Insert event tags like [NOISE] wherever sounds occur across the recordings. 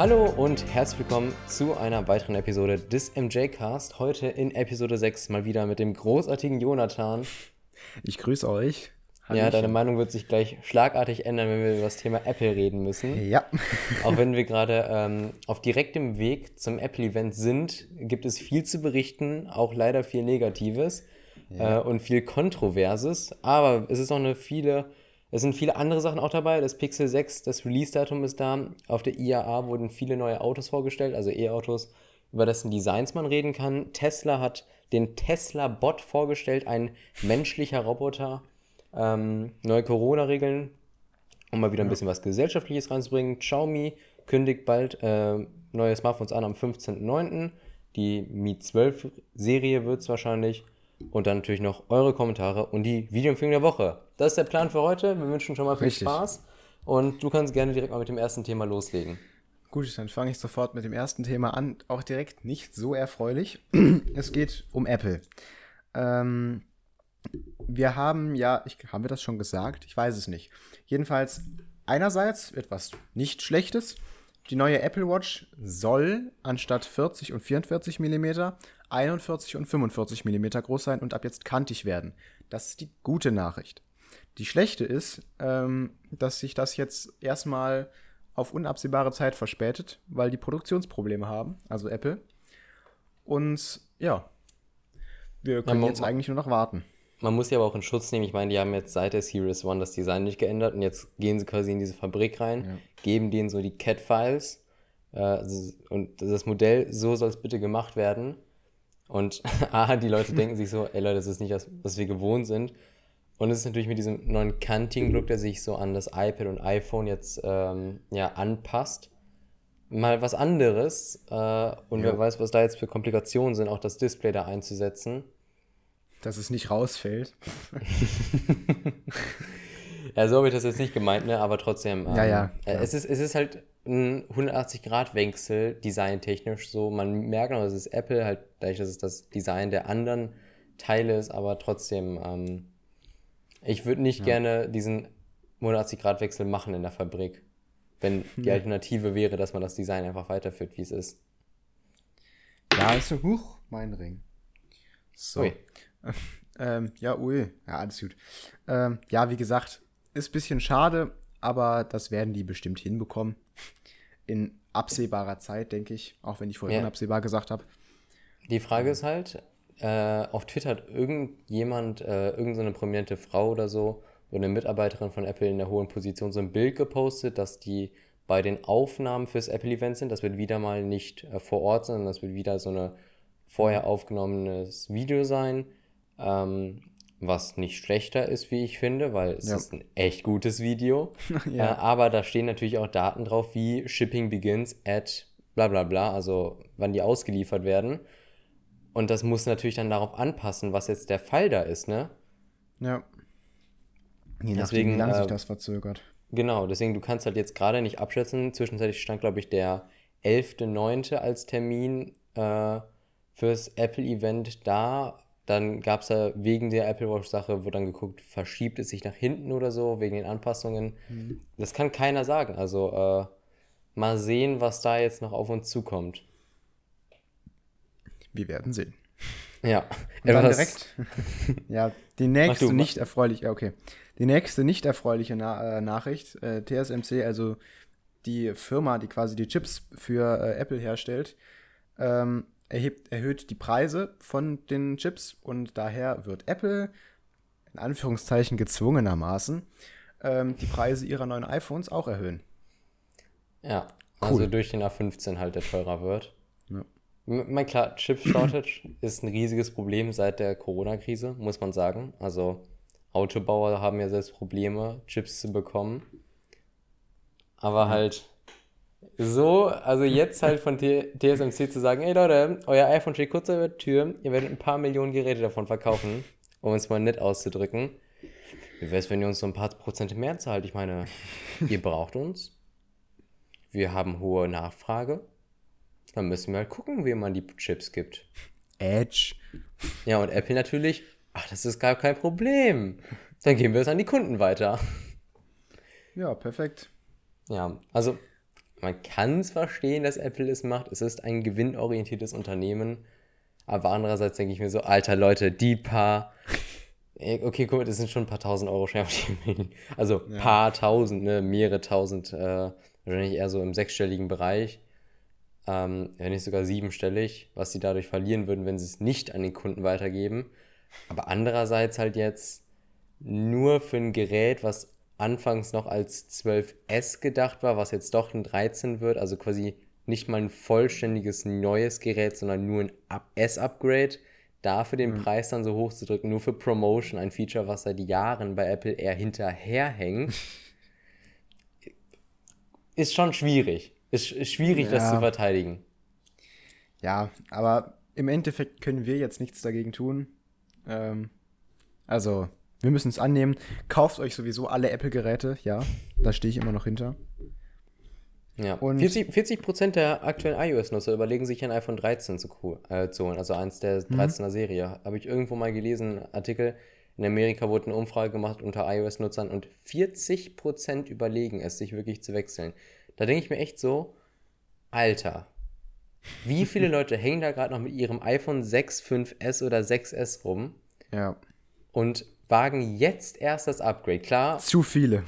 Hallo und herzlich willkommen zu einer weiteren Episode des MJ-Cast. Heute in Episode 6 mal wieder mit dem großartigen Jonathan. Ich grüße euch. Ja, deine Meinung wird sich gleich schlagartig ändern, wenn wir über das Thema Apple reden müssen. Ja. [LAUGHS] Auch wenn wir gerade ähm, auf direktem Weg zum Apple-Event sind, gibt es viel zu berichten, auch leider viel Negatives ja. äh, und viel Kontroverses. Aber es ist auch eine viele, es sind viele andere Sachen auch dabei. Das Pixel 6, das Release-Datum ist da. Auf der IAA wurden viele neue Autos vorgestellt, also E-Autos, über dessen Designs man reden kann. Tesla hat den Tesla-Bot vorgestellt, ein menschlicher Roboter ähm, neue Corona-Regeln, um mal wieder ein bisschen was Gesellschaftliches reinzubringen. Xiaomi kündigt bald äh, neue Smartphones an am 15.09. Die Mi 12 Serie wird es wahrscheinlich. Und dann natürlich noch eure Kommentare und die Videoempfehlung der Woche. Das ist der Plan für heute. Wir wünschen schon mal viel Richtig. Spaß. Und du kannst gerne direkt mal mit dem ersten Thema loslegen. Gut, dann fange ich sofort mit dem ersten Thema an. Auch direkt nicht so erfreulich. [CLEARS THROAT] es geht um Apple. Ähm, wir haben ja, ich, haben wir das schon gesagt? Ich weiß es nicht. Jedenfalls, einerseits etwas nicht Schlechtes. Die neue Apple Watch soll anstatt 40 und 44 mm 41 und 45 mm groß sein und ab jetzt kantig werden. Das ist die gute Nachricht. Die schlechte ist, ähm, dass sich das jetzt erstmal auf unabsehbare Zeit verspätet, weil die Produktionsprobleme haben, also Apple. Und ja, wir können jetzt eigentlich nur noch warten. Man muss ja aber auch in Schutz nehmen. Ich meine, die haben jetzt seit der Series One das Design nicht geändert und jetzt gehen sie quasi in diese Fabrik rein, ja. geben denen so die CAD-Files äh, und das Modell, so soll es bitte gemacht werden. Und [LAUGHS] A, die Leute denken sich so, ey Leute, das ist nicht das, was wir gewohnt sind. Und es ist natürlich mit diesem neuen Kanting-Look, der sich so an das iPad und iPhone jetzt ähm, ja, anpasst, mal was anderes. Äh, und ja. wer weiß, was da jetzt für Komplikationen sind, auch das Display da einzusetzen dass es nicht rausfällt. [LAUGHS] ja, so habe ich das jetzt nicht gemeint, ne? aber trotzdem. Ähm, ja, ja. Äh, es, ist, es ist halt ein 180-Grad-Wechsel, designtechnisch so. Man merkt noch, es ist Apple, halt dadurch, dass es das Design der anderen Teile ist, aber trotzdem, ähm, ich würde nicht ja. gerne diesen 180-Grad-Wechsel machen in der Fabrik. Wenn die Alternative wäre, dass man das Design einfach weiterführt, wie es ist. Ja, ist so, huch, mein Ring. So. Ui. [LAUGHS] ähm, ja, ui. Ja, alles gut. Ähm, ja, wie gesagt, ist ein bisschen schade, aber das werden die bestimmt hinbekommen. In absehbarer Zeit, denke ich. Auch wenn ich vorhin ja. unabsehbar gesagt habe. Die Frage ist halt, äh, auf Twitter hat irgendjemand, äh, irgendeine prominente Frau oder so, oder eine Mitarbeiterin von Apple in der hohen Position, so ein Bild gepostet, dass die bei den Aufnahmen fürs Apple-Event sind. Das wird wieder mal nicht äh, vor Ort, sondern das wird wieder so ein vorher aufgenommenes Video sein ähm, was nicht schlechter ist, wie ich finde, weil es ja. ist ein echt gutes Video. [LAUGHS] ja. äh, aber da stehen natürlich auch Daten drauf, wie Shipping begins at bla bla bla, also wann die ausgeliefert werden. Und das muss natürlich dann darauf anpassen, was jetzt der Fall da ist, ne? Ja. Je nachdem, deswegen, wie lange sich äh, das verzögert. Genau, deswegen, du kannst halt jetzt gerade nicht abschätzen. Zwischenzeitlich stand, glaube ich, der 11.9. als Termin äh, fürs Apple-Event da. Dann gab es ja wegen der Apple Watch-Sache, wo dann geguckt, verschiebt es sich nach hinten oder so, wegen den Anpassungen. Mhm. Das kann keiner sagen. Also äh, mal sehen, was da jetzt noch auf uns zukommt. Wir werden sehen. Ja. Und dann direkt. [LAUGHS] ja, die nächste du, nicht erfreuliche, okay. Die nächste nicht erfreuliche Na äh, Nachricht, äh, TSMC, also die Firma, die quasi die Chips für äh, Apple herstellt, ähm, erhebt, erhöht die Preise von den Chips und daher wird Apple in Anführungszeichen gezwungenermaßen ähm, die Preise ihrer neuen iPhones auch erhöhen. Ja, also cool. also durch den A15 halt der teurer wird. Ja. Mein klar, Chip Shortage [CLEARS THROAT] ist ein riesiges Problem seit der Corona-Krise, muss man sagen. Also Autobauer haben ja selbst Probleme, Chips zu bekommen. Aber halt so, also jetzt halt von TSMC zu sagen, ey Leute, euer iPhone steht kurz vor der Tür, ihr werdet ein paar Millionen Geräte davon verkaufen, um es mal nett auszudrücken. Wie wäre es, wenn ihr uns so ein paar Prozent mehr zahlt? Ich meine, [LAUGHS] ihr braucht uns. Wir haben hohe Nachfrage. Dann müssen wir halt gucken, wie man die Chips gibt. Edge. Ja, und Apple natürlich, ach, das ist gar kein Problem. Dann geben wir es an die Kunden weiter. Ja, perfekt. Ja, also man kann es verstehen, dass Apple es macht. Es ist ein gewinnorientiertes Unternehmen. Aber andererseits denke ich mir so, alter Leute, die paar. Okay, guck mal, das sind schon ein paar tausend Euro Schermschienen. Also ja. paar tausend, ne? Mehrere tausend, äh, wahrscheinlich eher so im sechsstelligen Bereich. Ähm, wenn nicht sogar siebenstellig, was sie dadurch verlieren würden, wenn sie es nicht an den Kunden weitergeben. Aber andererseits halt jetzt nur für ein Gerät, was anfangs noch als 12S gedacht war, was jetzt doch ein 13 wird, also quasi nicht mal ein vollständiges neues Gerät, sondern nur ein S-Upgrade, dafür den mhm. Preis dann so hoch zu drücken, nur für Promotion, ein Feature, was seit Jahren bei Apple eher hinterherhängt, [LAUGHS] ist schon schwierig. Ist, ist schwierig, ja. das zu verteidigen. Ja, aber im Endeffekt können wir jetzt nichts dagegen tun. Ähm, also, wir müssen es annehmen. Kauft euch sowieso alle Apple-Geräte, ja. Da stehe ich immer noch hinter. Ja. Und 40, 40 der aktuellen iOS-Nutzer überlegen sich ein iPhone 13 zu, äh, zu holen, also eins der 13er mhm. Serie. Habe ich irgendwo mal gelesen, Artikel. In Amerika wurde eine Umfrage gemacht unter iOS-Nutzern und 40% überlegen es, sich wirklich zu wechseln. Da denke ich mir echt so, Alter, wie viele [LAUGHS] Leute hängen da gerade noch mit ihrem iPhone 6, 5S oder 6S rum? Ja. Und wagen jetzt erst das Upgrade. Klar. Zu viele.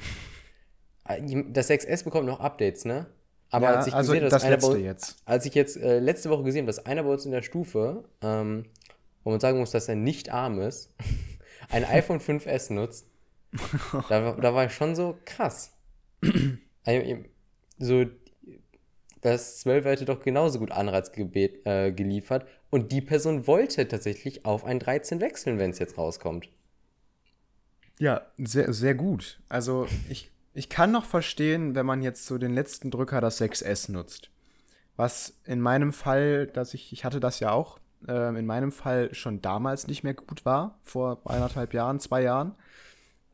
Äh, das 6S bekommt noch Updates, ne? Aber ja, als ich also gesehen, das letzte bei, jetzt. Als ich jetzt äh, letzte Woche gesehen habe, dass einer bei uns in der Stufe, ähm, wo man sagen muss, dass er nicht arm ist, [LAUGHS] ein iPhone 5S nutzt, [LAUGHS] da, da war ich schon so krass. [CLEARS THROAT] So, das 12 hätte doch genauso gut Anreiz gebet, äh, geliefert und die Person wollte tatsächlich auf ein 13 wechseln, wenn es jetzt rauskommt. Ja, sehr, sehr gut. Also ich ich kann noch verstehen, wenn man jetzt so den letzten Drücker, das 6S nutzt. Was in meinem Fall, dass ich, ich hatte das ja auch, äh, in meinem Fall schon damals nicht mehr gut war, vor eineinhalb Jahren, zwei Jahren.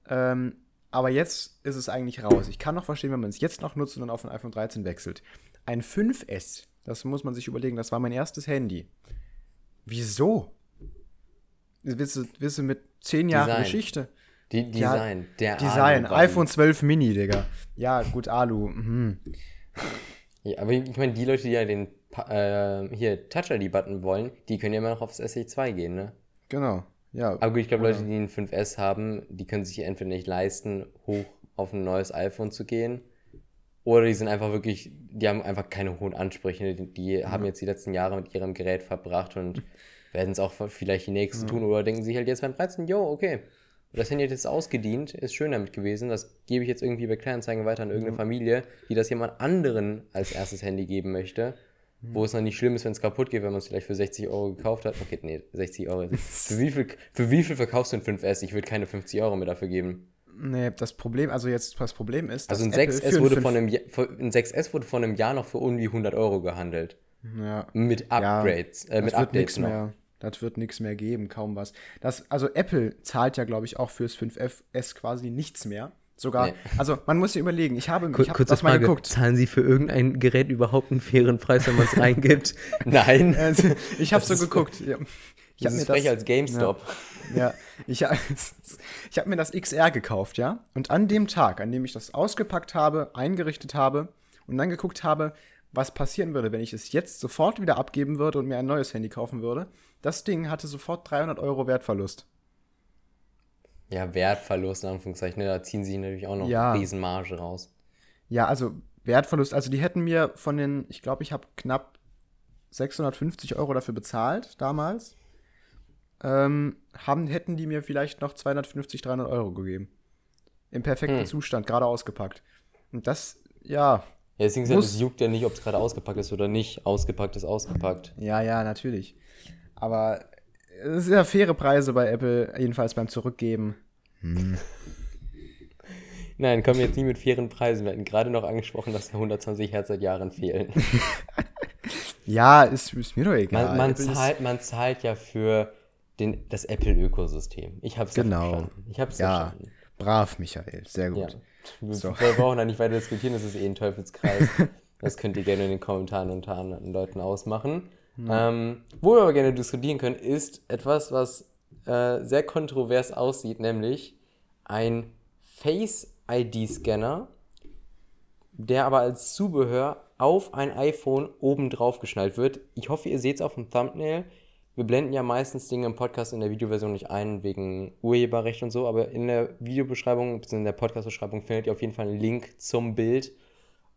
Ähm, aber jetzt ist es eigentlich raus. Ich kann noch verstehen, wenn man es jetzt noch nutzt und dann auf ein iPhone 13 wechselt. Ein 5S, das muss man sich überlegen, das war mein erstes Handy. Wieso? Willst du mit zehn Jahren Geschichte? Die Design, ja, der Design, iPhone 12 Mini, Digga. Ja, gut, Alu. Mhm. Ja, aber ich meine, die Leute, die ja den äh, hier Touch ID-Button wollen, die können ja immer noch aufs SE2 gehen, ne? Genau, ja. Aber gut, ich glaube, Leute, die einen 5S haben, die können sich entweder nicht leisten, hoch auf ein neues iPhone zu gehen. Oder die sind einfach wirklich, die haben einfach keine hohen Ansprüche. Die, die ja. haben jetzt die letzten Jahre mit ihrem Gerät verbracht und [LAUGHS] werden es auch vielleicht die nächsten ja. tun. Oder denken sich halt jetzt beim 13, jo, okay, das Handy hat jetzt ausgedient, ist schön damit gewesen. Das gebe ich jetzt irgendwie bei Kleinanzeigen weiter an irgendeine mhm. Familie, die das jemand anderen als erstes Handy geben möchte. Mhm. Wo es dann nicht schlimm ist, wenn es kaputt geht, wenn man es vielleicht für 60 Euro gekauft hat. Okay, nee, 60 Euro. [LAUGHS] für, wie viel, für wie viel verkaufst du ein 5S? Ich würde keine 50 Euro mehr dafür geben. Nee, das Problem, also jetzt das Problem ist, dass Also ein 6S, wurde von einem, ein 6S wurde vor einem Jahr noch für irgendwie 100 Euro gehandelt. Ja. Mit Upgrades, ja, äh, mit Updates noch. Mehr. Das wird nichts mehr geben, kaum was. Das, also Apple zahlt ja, glaube ich, auch fürs 5S quasi nichts mehr. Sogar, nee. [LAUGHS] also man muss sich überlegen, ich habe, ich habe das mal Frage, geguckt. Zahlen Sie für irgendein Gerät überhaupt einen fairen Preis, wenn man es reingibt? [LAUGHS] Nein. [LAUGHS] Also, ich habe so geguckt. Ja. Ich habe mir das als GameStop. Ja, ja ich, ich habe mir das XR gekauft, ja. Und an dem Tag, an dem ich das ausgepackt habe, eingerichtet habe und dann geguckt habe, was passieren würde, wenn ich es jetzt sofort wieder abgeben würde und mir ein neues Handy kaufen würde, das Ding hatte sofort 300 Euro Wertverlust. Ja, Wertverlust, in Anführungszeichen. Ne? Da ziehen sie natürlich auch noch ja. eine Riesenmarge raus. Ja, also Wertverlust. Also die hätten mir von den, ich glaube, ich habe knapp 650 Euro dafür bezahlt damals. Ähm, haben, hätten die mir vielleicht noch 250, 300 Euro gegeben. Im perfekten hm. Zustand, gerade ausgepackt. Und das, ja. Ja, deswegen muss, es juckt ja nicht, ob es gerade ausgepackt ist oder nicht. Ausgepackt ist ausgepackt. Ja, ja, natürlich. Aber es sind ja faire Preise bei Apple, jedenfalls beim Zurückgeben. Hm. Nein, kommen jetzt nie mit fairen Preisen. Wir hatten gerade noch angesprochen, dass 120 Hertz seit Jahren fehlen. [LAUGHS] ja, ist, ist, mir doch egal. Man, man zahlt, man zahlt ja für den, das Apple-Ökosystem. Ich habe es genau. verstanden. Ich habe ja, verstanden. Brav, Michael. Sehr gut. Ja. Wir, so. wir brauchen da nicht weiter [LAUGHS] diskutieren, das ist eh ein Teufelskreis. das könnt ihr gerne in den Kommentaren unter anderen Leuten ausmachen. Mhm. Ähm, wo wir aber gerne diskutieren können, ist etwas, was äh, sehr kontrovers aussieht, nämlich ein Face-ID-Scanner, der aber als Zubehör auf ein iPhone oben drauf geschnallt wird. Ich hoffe, ihr seht es auf dem Thumbnail. Wir blenden ja meistens Dinge im Podcast in der Videoversion nicht ein, wegen Urheberrecht und so, aber in der Videobeschreibung, bzw. in der Podcast-Beschreibung findet ihr auf jeden Fall einen Link zum Bild.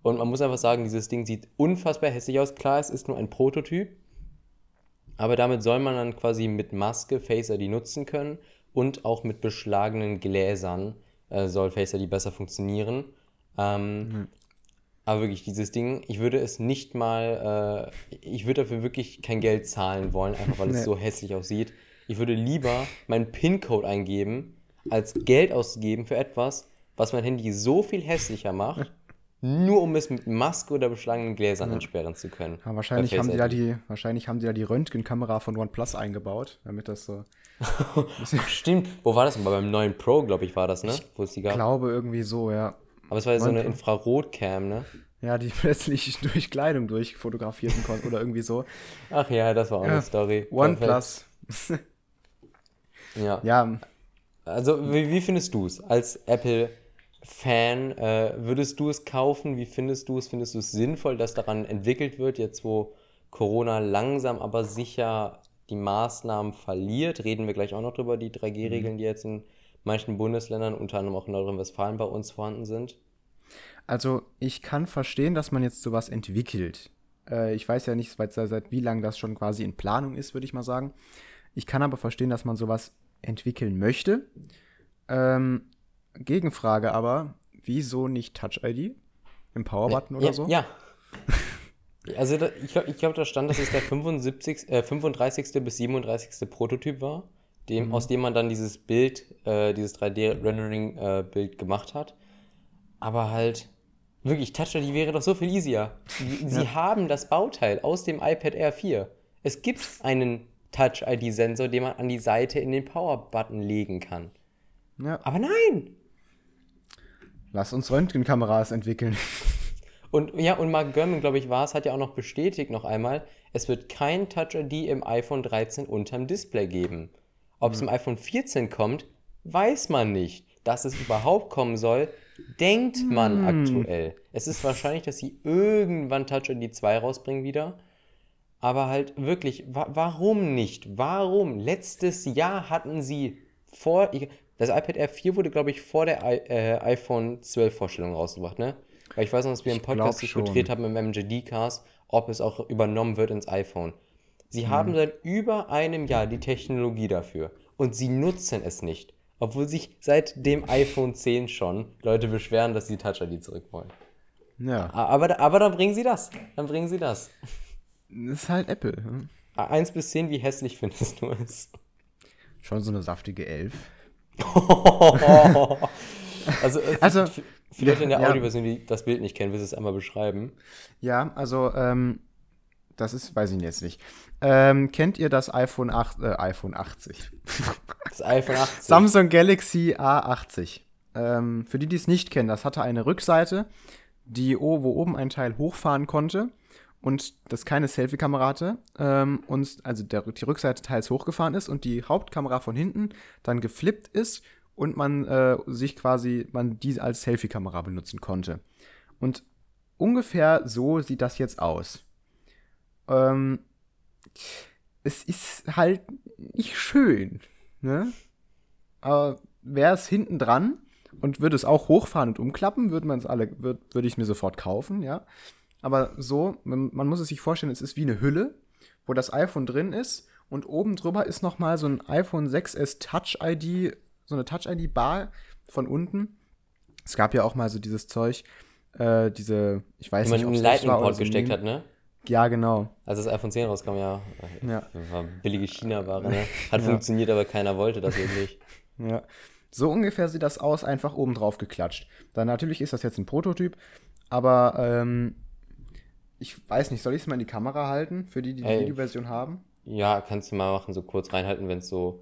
Und man muss einfach sagen, dieses Ding sieht unfassbar hässlich aus. Klar, es ist nur ein Prototyp, aber damit soll man dann quasi mit Maske Face ID nutzen können und auch mit beschlagenen Gläsern äh, soll Face ID besser funktionieren. Ähm, mhm. Aber wirklich, dieses Ding, ich würde es nicht mal, äh, ich würde dafür wirklich kein Geld zahlen wollen, einfach weil [LAUGHS] nee. es so hässlich aussieht. Ich würde lieber meinen PIN-Code eingeben, als Geld auszugeben für etwas, was mein Handy so viel hässlicher macht, [LAUGHS] nur um es mit Maske oder beschlagenen Gläsern ja. entsperren zu können. Ja, wahrscheinlich, haben die da die, wahrscheinlich haben die da die Röntgenkamera von OnePlus eingebaut, damit das so. [LAUGHS] Stimmt. Wo war das denn? Beim neuen Pro, glaube ich, war das, ne? Wo es die gab. Ich glaube irgendwie so, ja. Aber es war ja so eine Infrarotcam, ne? Ja, die [LAUGHS] plötzlich durch Kleidung durchfotografieren konnte oder irgendwie so. Ach ja, das war auch ja. eine Story. OnePlus. ja. Ja. Also, wie, wie findest du es als Apple-Fan? Äh, würdest du es kaufen? Wie findest du es? Findest du es sinnvoll, dass daran entwickelt wird, jetzt wo Corona langsam aber sicher die Maßnahmen verliert? Reden wir gleich auch noch drüber, die 3G-Regeln, mhm. die jetzt in manchen Bundesländern, unter anderem auch in Nordrhein-Westfalen bei uns vorhanden sind? Also ich kann verstehen, dass man jetzt sowas entwickelt. Äh, ich weiß ja nicht, seit, seit wie lange das schon quasi in Planung ist, würde ich mal sagen. Ich kann aber verstehen, dass man sowas entwickeln möchte. Ähm, Gegenfrage aber, wieso nicht Touch-ID im Power-Button ja, oder so? Ja. [LAUGHS] Also da, ich glaube, glaub, da stand, dass es der 75, äh, 35. bis 37. Prototyp war dem, mhm. aus dem man dann dieses Bild, äh, dieses 3D-Rendering-Bild äh, gemacht hat. Aber halt, wirklich, Touch ID wäre doch so viel easier. [LAUGHS] Sie, ja. haben das Bauteil aus dem iPad Air 4. Es gibt einen Touch-ID-Sensor, den man an die Seite in den Power-Button legen kann. Ja. Aber nein! Lass uns Röntgenkameras entwickeln. [LAUGHS] Und ja, und Mark Gurman, glaube ich, war es, hat ja auch noch bestätigt noch einmal, es wird kein Touch ID im iPhone 13 unterm Display geben. Ob es im iPhone 14 kommt, weiß man nicht. Dass es überhaupt kommen soll, denkt man hm. aktuell. Es ist wahrscheinlich, dass sie irgendwann Touch ID 2 rausbringen wieder. Aber halt wirklich, wa warum nicht? Warum? Letztes Jahr hatten sie vor. Das iPad Air 4 wurde, glaube ich, vor der I äh, iPhone 12 Vorstellung rausgebracht, ne? Weil ich weiß noch, dass wir im Podcast diskutiert haben im MJD-Cast, ob es auch übernommen wird ins iPhone. Sie mhm. haben seit über einem Jahr die Technologie dafür und sie nutzen es nicht. Obwohl sich seit dem iPhone 10 schon Leute beschweren, dass sie Touch ID zurück wollen. Ja. Aber, aber dann bringen sie das. Dann bringen sie das. Das ist halt Apple. Hm? 1 bis 10, wie hässlich findest du es? Schon so eine saftige 11. [LAUGHS] also, äh, also für Leute in der ja. Audioversion, die das Bild nicht kennen, willst du es einmal beschreiben? Ja, also ähm, das ist, weiß ich jetzt nicht. Ähm, kennt ihr das iPhone 8, äh, iPhone 80? Das iPhone 80. Samsung Galaxy A80. Ähm, für die, die es nicht kennen, das hatte eine Rückseite, die, wo oben ein Teil hochfahren konnte und das keine Selfie-Kamera hatte. Ähm, und also der, die Rückseite teils hochgefahren ist und die Hauptkamera von hinten dann geflippt ist und man äh, sich quasi, man die als Selfie-Kamera benutzen konnte. Und ungefähr so sieht das jetzt aus. Ähm, es ist halt nicht schön, ne? Aber wäre es hinten dran und würde es auch hochfahren und umklappen, würde man es alle, würde würd ich mir sofort kaufen, ja. Aber so, man, muss es sich vorstellen, es ist wie eine Hülle, wo das iPhone drin ist und oben drüber ist nochmal so ein iPhone 6S Touch ID, so eine Touch ID Bar von unten. Es gab ja auch mal so dieses Zeug, äh, diese, ich weiß nicht, ob es Lightning Port gesteckt hat, ne? Ja, genau. Als das iPhone 10 rauskam, ja. ja. War billige China-Ware, ne? [LAUGHS] Hat ja. funktioniert, aber keiner wollte das wirklich. [LAUGHS] Ja. So ungefähr sieht das aus, einfach oben drauf geklatscht. Dann natürlich ist das jetzt ein Prototyp, aber ähm, ich weiß nicht, soll ich es mal in die Kamera halten, für die, die die Ey, Videoversion haben? Ja, kannst du mal machen, so kurz reinhalten, wenn es so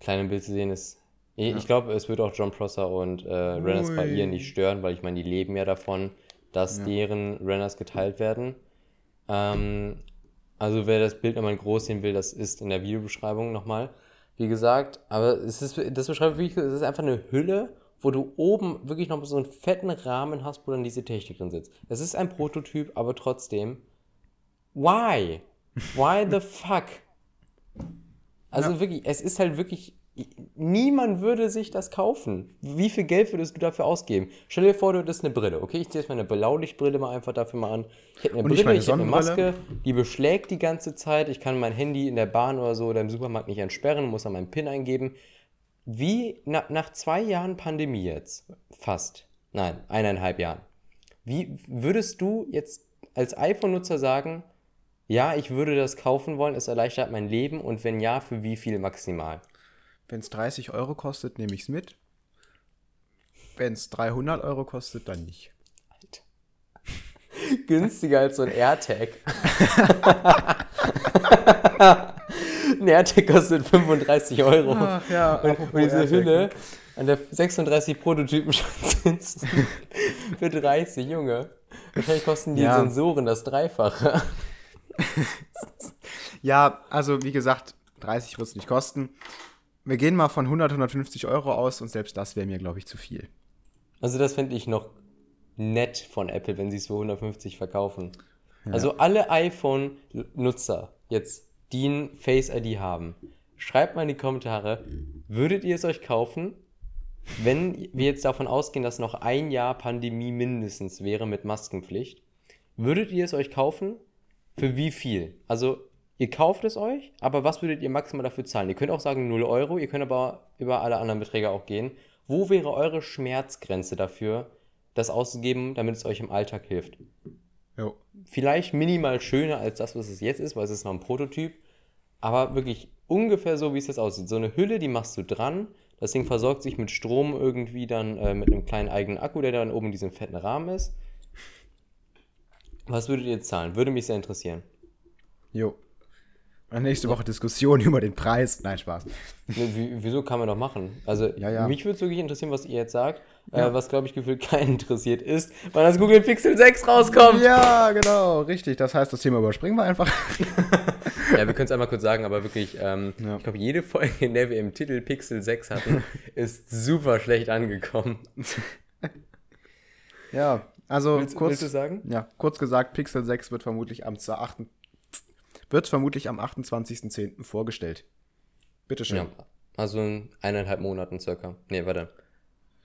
klein im Bild zu sehen ist. Ich, ja. ich glaube, es wird auch John Prosser und äh, Renners bei ihr nicht stören, weil ich meine, die leben ja davon, dass ja. deren Renners geteilt werden. Ähm, also wer das Bild nochmal groß sehen will, das ist in der Videobeschreibung nochmal. Wie gesagt, aber es ist, das beschreibt wirklich, es ist einfach eine Hülle wo du oben wirklich noch so einen fetten Rahmen hast, wo dann diese Technik drin sitzt. Es ist ein Prototyp, aber trotzdem. Why? Why the fuck? Also ja. wirklich, es ist halt wirklich. Niemand würde sich das kaufen. Wie viel Geld würdest du dafür ausgeben? Stell dir vor, du hättest eine Brille. Okay, ich ziehe jetzt meine Blaulichtbrille mal einfach dafür mal an. Ich hätte eine Und Brille, ich, ich hätte eine Maske, die beschlägt die ganze Zeit. Ich kann mein Handy in der Bahn oder so oder im Supermarkt nicht entsperren, muss dann meinen PIN eingeben. Wie na, nach zwei Jahren Pandemie jetzt, fast, nein, eineinhalb Jahren, wie würdest du jetzt als iPhone-Nutzer sagen, ja, ich würde das kaufen wollen, es erleichtert mein Leben und wenn ja, für wie viel maximal? Wenn es 30 Euro kostet, nehme ich es mit. Wenn es 300 Euro kostet, dann nicht. Alter. [LAUGHS] Günstiger als so ein AirTag. [LAUGHS] [LAUGHS] ein AirTag kostet 35 Euro. Ach, ja, und, und diese. Hülle an der 36 Prototypen schon sind für 30, Junge. Wahrscheinlich kosten die ja. Sensoren das Dreifache. [LAUGHS] ja, also wie gesagt, 30 wird es nicht kosten. Wir gehen mal von 100, 150 Euro aus und selbst das wäre mir, glaube ich, zu viel. Also das fände ich noch nett von Apple, wenn sie es für 150 verkaufen. Ja. Also alle iPhone-Nutzer jetzt, die ein Face ID haben, schreibt mal in die Kommentare, würdet ihr es euch kaufen, wenn wir jetzt davon ausgehen, dass noch ein Jahr Pandemie mindestens wäre mit Maskenpflicht? Würdet ihr es euch kaufen? Für wie viel? Also, ihr kauft es euch, aber was würdet ihr maximal dafür zahlen? Ihr könnt auch sagen 0 Euro, ihr könnt aber über alle anderen Beträge auch gehen. Wo wäre eure Schmerzgrenze dafür, das auszugeben, damit es euch im Alltag hilft? Jo. Vielleicht minimal schöner als das, was es jetzt ist, weil es ist noch ein Prototyp, aber wirklich ungefähr so, wie es jetzt aussieht. So eine Hülle, die machst du dran, das Ding versorgt sich mit Strom irgendwie dann äh, mit einem kleinen eigenen Akku, der dann oben in diesem fetten Rahmen ist. Was würdet ihr zahlen? Würde mich sehr interessieren. Jo. Nächste Woche Diskussion [LAUGHS] über den Preis. Nein, Spaß. Wieso kann man doch machen? Also, ja, ja. mich würde es wirklich interessieren, was ihr jetzt sagt. Äh, ja. Äh, was, glaube ich, gefühlt keinen interessiert ist, weil das Google Pixel 6 rauskommt. Ja, genau, richtig. Das heißt, das Thema überspringen wir einfach. ja, wir können es einmal kurz sagen, aber wirklich, ähm, ich glaube, jede Folge, in der wir im Titel Pixel 6 hatten, [LAUGHS] ist super schlecht angekommen. ja, also willst, kurz, willst du sagen? Ja, kurz gesagt, Pixel 6 wird vermutlich am 8. wird vermutlich am 28.10. vorgestellt. Bitteschön. Ja, also in eineinhalb Monaten circa. Nee, warte.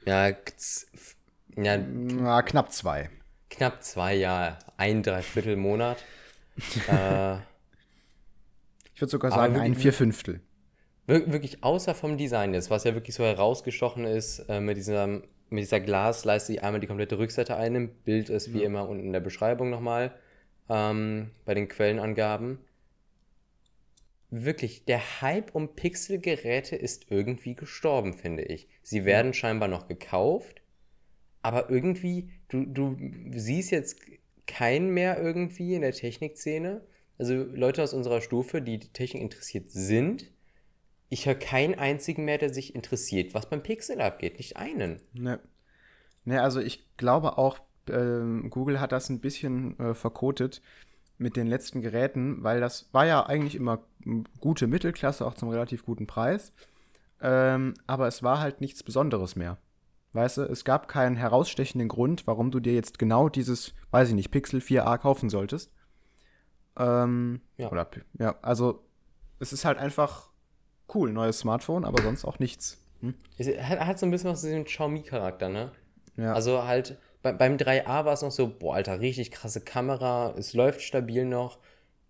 Ja, ja Na, knapp zwei. Knapp zwei, ja. Ein Dreiviertel Monat. [LAUGHS] äh, ich würde sogar sagen, ein Vierfünftel. Wirklich, außer vom Design jetzt, was ja wirklich so herausgestochen ist, äh, mit dieser mit dieser Glasleiste, die einmal die komplette Rückseite einnimmt. Bild ist wie ja. immer unten in der Beschreibung nochmal ähm, bei den Quellenangaben. Wirklich, der Hype um Pixelgeräte ist irgendwie gestorben, finde ich. Sie werden scheinbar noch gekauft, aber irgendwie, du, du siehst jetzt keinen mehr irgendwie in der Technikszene. Also Leute aus unserer Stufe, die, die Technik interessiert sind, ich höre keinen einzigen mehr, der sich interessiert, was beim Pixel abgeht. Nicht einen. Ne. Ne, also ich glaube auch, äh, Google hat das ein bisschen äh, verkotet mit den letzten Geräten, weil das war ja eigentlich immer gute Mittelklasse, auch zum relativ guten Preis. Ähm, aber es war halt nichts Besonderes mehr. Weißt du, es gab keinen herausstechenden Grund, warum du dir jetzt genau dieses, weiß ich nicht, Pixel 4a kaufen solltest. Ähm, ja. Oder, ja, also es ist halt einfach cool, neues Smartphone, aber sonst auch nichts. Hm? Es hat, hat so ein bisschen was diesen Xiaomi-Charakter, ne? Ja. Also halt, bei, beim 3A war es noch so, boah, Alter, richtig krasse Kamera, es läuft stabil noch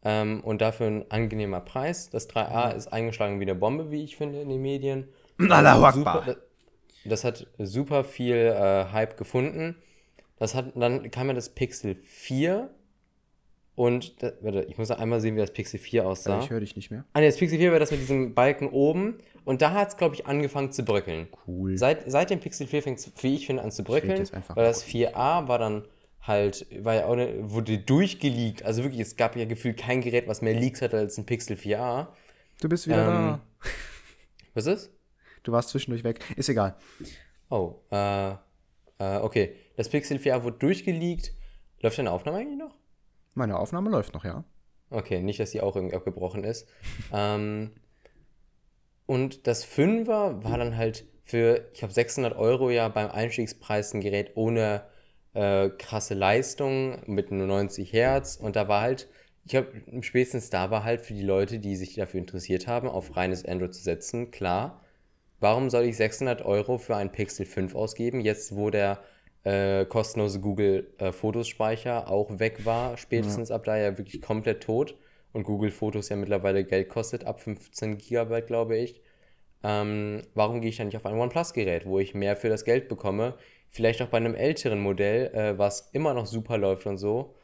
ähm, und dafür ein angenehmer Preis. Das 3A ist eingeschlagen wie eine Bombe, wie ich finde, in den Medien. [LAUGHS] Allahu super, das, das hat super viel äh, Hype gefunden. Das hat, dann kam ja das Pixel 4 und, das, warte, ich muss einmal sehen, wie das Pixel 4 aussah. ich höre dich nicht mehr. Ah, nee, das Pixel 4 war das mit diesem Balken oben. Und da hat es, glaube ich, angefangen zu bröckeln. Cool. Seit, seit dem Pixel 4 fängt es, wie ich finde, an zu bröckeln. Weil das 4a war dann halt, war ja auch eine, wurde durchgeleakt. Also wirklich, es gab ja gefühlt kein Gerät, was mehr Leaks hatte als ein Pixel 4a. Du bist wieder ähm, da. [LAUGHS] Was ist? Du warst zwischendurch weg. Ist egal. Oh, äh, äh, okay. Das Pixel 4a wurde durchgeleakt. Läuft deine Aufnahme eigentlich noch? Meine Aufnahme läuft noch, ja. Okay, nicht, dass die auch irgendwie abgebrochen ist. [LAUGHS] ähm, und das Fünfer war dann halt für, ich habe 600 Euro ja beim Einstiegspreis ein Gerät ohne äh, krasse Leistung mit nur 90 Hertz und da war halt, ich habe spätestens da war halt für die Leute, die sich dafür interessiert haben, auf reines Android zu setzen, klar, warum soll ich 600 Euro für ein Pixel 5 ausgeben, jetzt wo der äh, kostenlose Google äh, Fotospeicher auch weg war, spätestens ja. ab da ja wirklich komplett tot und Google Fotos ja mittlerweile Geld kostet, ab 15 Gigabyte, glaube ich. Ähm, warum gehe ich dann nicht auf ein OnePlus-Gerät, wo ich mehr für das Geld bekomme? Vielleicht auch bei einem älteren Modell, äh, was immer noch super läuft und so.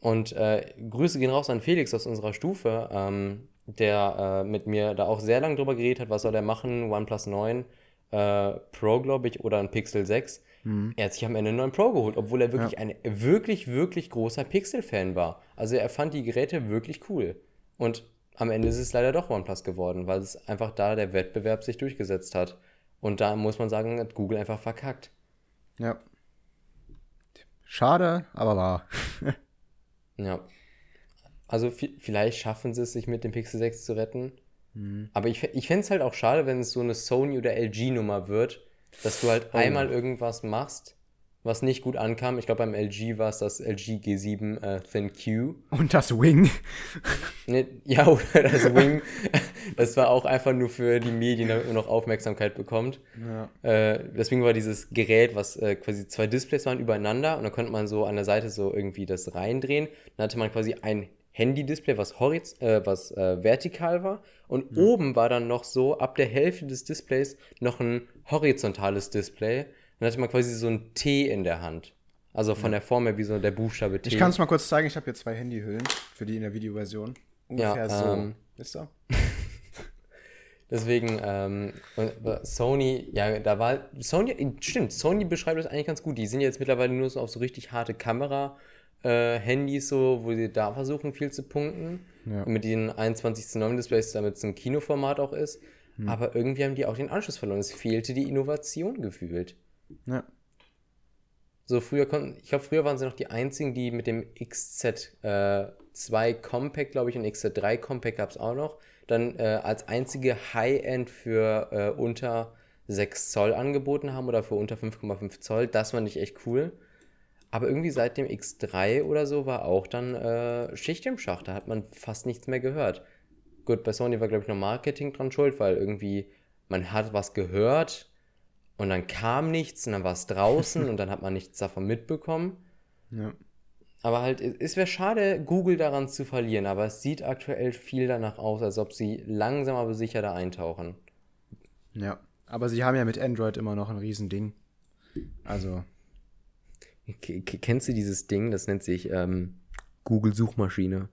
Und äh, Grüße gehen raus an Felix aus unserer Stufe, ähm, der äh, mit mir da auch sehr lange drüber geredet hat, was soll er machen, OnePlus 9 äh, Pro, glaube ich, oder ein Pixel 6. Mhm. Er hat sich am Ende einen neuen Pro geholt, obwohl er wirklich ja. ein wirklich, wirklich großer Pixel-Fan war. Also er fand die Geräte wirklich cool. Und am Ende ist es leider doch OnePlus geworden, weil es einfach da der Wettbewerb sich durchgesetzt hat. Und da muss man sagen, hat Google einfach verkackt. Ja. Schade, aber wahr. [LAUGHS] ja. Also vielleicht schaffen sie es, sich mit dem Pixel 6 zu retten. Mhm. Aber ich, ich fände es halt auch schade, wenn es so eine Sony oder LG-Nummer wird, dass du halt oh. einmal irgendwas machst, was nicht gut ankam. Ich glaube, beim LG war es das LG G7 äh, Thin Q. Und das Wing. Ne, ja, [LAUGHS] oder das Wing. das war auch einfach nur für die Medien, damit man noch Aufmerksamkeit bekommt. Ja. Äh, deswegen war dieses Gerät, was äh, quasi zwei Displays waren übereinander und dann konnte man so an der Seite so irgendwie das reindrehen. Dann hatte man quasi ein Handy-Display, was, horiz äh, was äh, vertikal war. Und ja. oben war dann noch so ab der Hälfte des Displays noch ein horizontales Display. Dann hatte man quasi so ein T in der Hand. Also von ja. der Form her wie so der Buchstabe T. Ich kann es mal kurz zeigen. Ich habe hier zwei Handyhüllen für die in der Videoversion. Ungefähr ja, so. Ähm, Wisst ihr? [LAUGHS] Deswegen, ähm, Sony, ja, da war, Sony, stimmt, Sony beschreibt das eigentlich ganz gut. Die sind jetzt mittlerweile nur so auf so richtig harte Kamera- äh, so, wo sie da versuchen, viel zu punkten. Ja. mit den 21 zu 9 Displays, damit es ein Kinoformat auch ist. Hm. Aber irgendwie haben die auch den Anschluss verloren. Es fehlte die Innovation gefühlt. Ja. So früher konnten, ich glaube, früher waren sie noch die einzigen, die mit dem XZ2 äh, Compact, glaube ich, und XZ3 Compact gab es auch noch, dann äh, als einzige High-End für äh, unter 6 Zoll angeboten haben oder für unter 5,5 Zoll. Das fand ich echt cool. Aber irgendwie seit dem X3 oder so war auch dann äh, Schicht im Schacht. Da hat man fast nichts mehr gehört. Gut, bei Sony war, glaube ich, noch Marketing dran schuld, weil irgendwie man hat was gehört und dann kam nichts und dann war es draußen [LAUGHS] und dann hat man nichts davon mitbekommen. Ja. Aber halt, es wäre schade, Google daran zu verlieren, aber es sieht aktuell viel danach aus, als ob sie langsam aber sicher da eintauchen. Ja, aber sie haben ja mit Android immer noch ein Riesending. Also, Kennst du dieses Ding? Das nennt sich ähm, Google-Suchmaschine.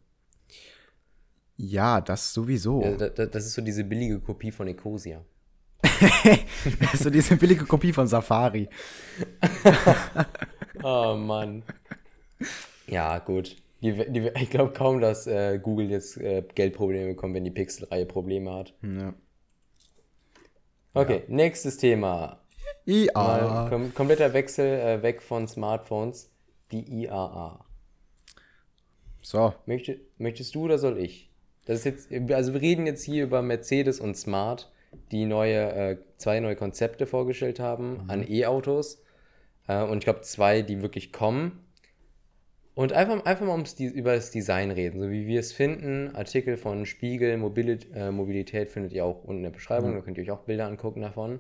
Ja, das sowieso. Ja, das, das ist so diese billige Kopie von Ecosia. [LAUGHS] das ist so diese billige Kopie von Safari. [LAUGHS] oh Mann. Ja, gut. Die, die, ich glaube kaum, dass äh, Google jetzt äh, Geldprobleme bekommt, wenn die Pixel-Reihe Probleme hat. Ja. Okay, ja. nächstes Thema. IA. Kom kompletter Wechsel äh, weg von Smartphones. Die IAA. So. Möchte, möchtest du oder soll ich? Das ist jetzt, also wir reden jetzt hier über Mercedes und Smart, die neue, äh, zwei neue Konzepte vorgestellt haben mhm. an E-Autos. Äh, und ich glaube zwei, die wirklich kommen. Und einfach, einfach mal ums, über das Design reden, so wie wir es finden. Artikel von Spiegel, Mobilität, äh, Mobilität findet ihr auch unten in der Beschreibung, mhm. da könnt ihr euch auch Bilder angucken davon.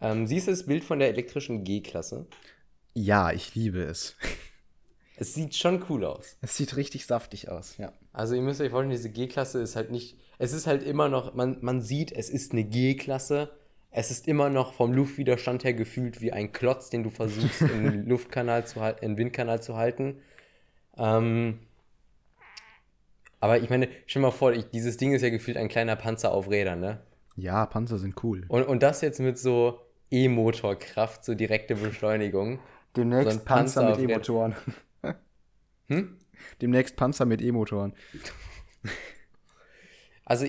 Ähm, siehst du das Bild von der elektrischen G-Klasse? Ja, ich liebe es. Es sieht schon cool aus. Es sieht richtig saftig aus, ja. Also ihr müsst euch vorstellen, diese G-Klasse ist halt nicht, es ist halt immer noch, man, man sieht, es ist eine G-Klasse. Es ist immer noch vom Luftwiderstand her gefühlt wie ein Klotz, den du versuchst, im [LAUGHS] Luftkanal zu halten, im Windkanal zu halten. Ähm, aber ich meine, stell dir mal vor, ich, dieses Ding ist ja gefühlt ein kleiner Panzer auf Rädern, ne? Ja, Panzer sind cool. Und, und das jetzt mit so E-Motorkraft, so direkte Beschleunigung. Demnächst so Panzer, Panzer, mit E-Motoren. hm? Demnächst Panzer mit E-Motoren. Also,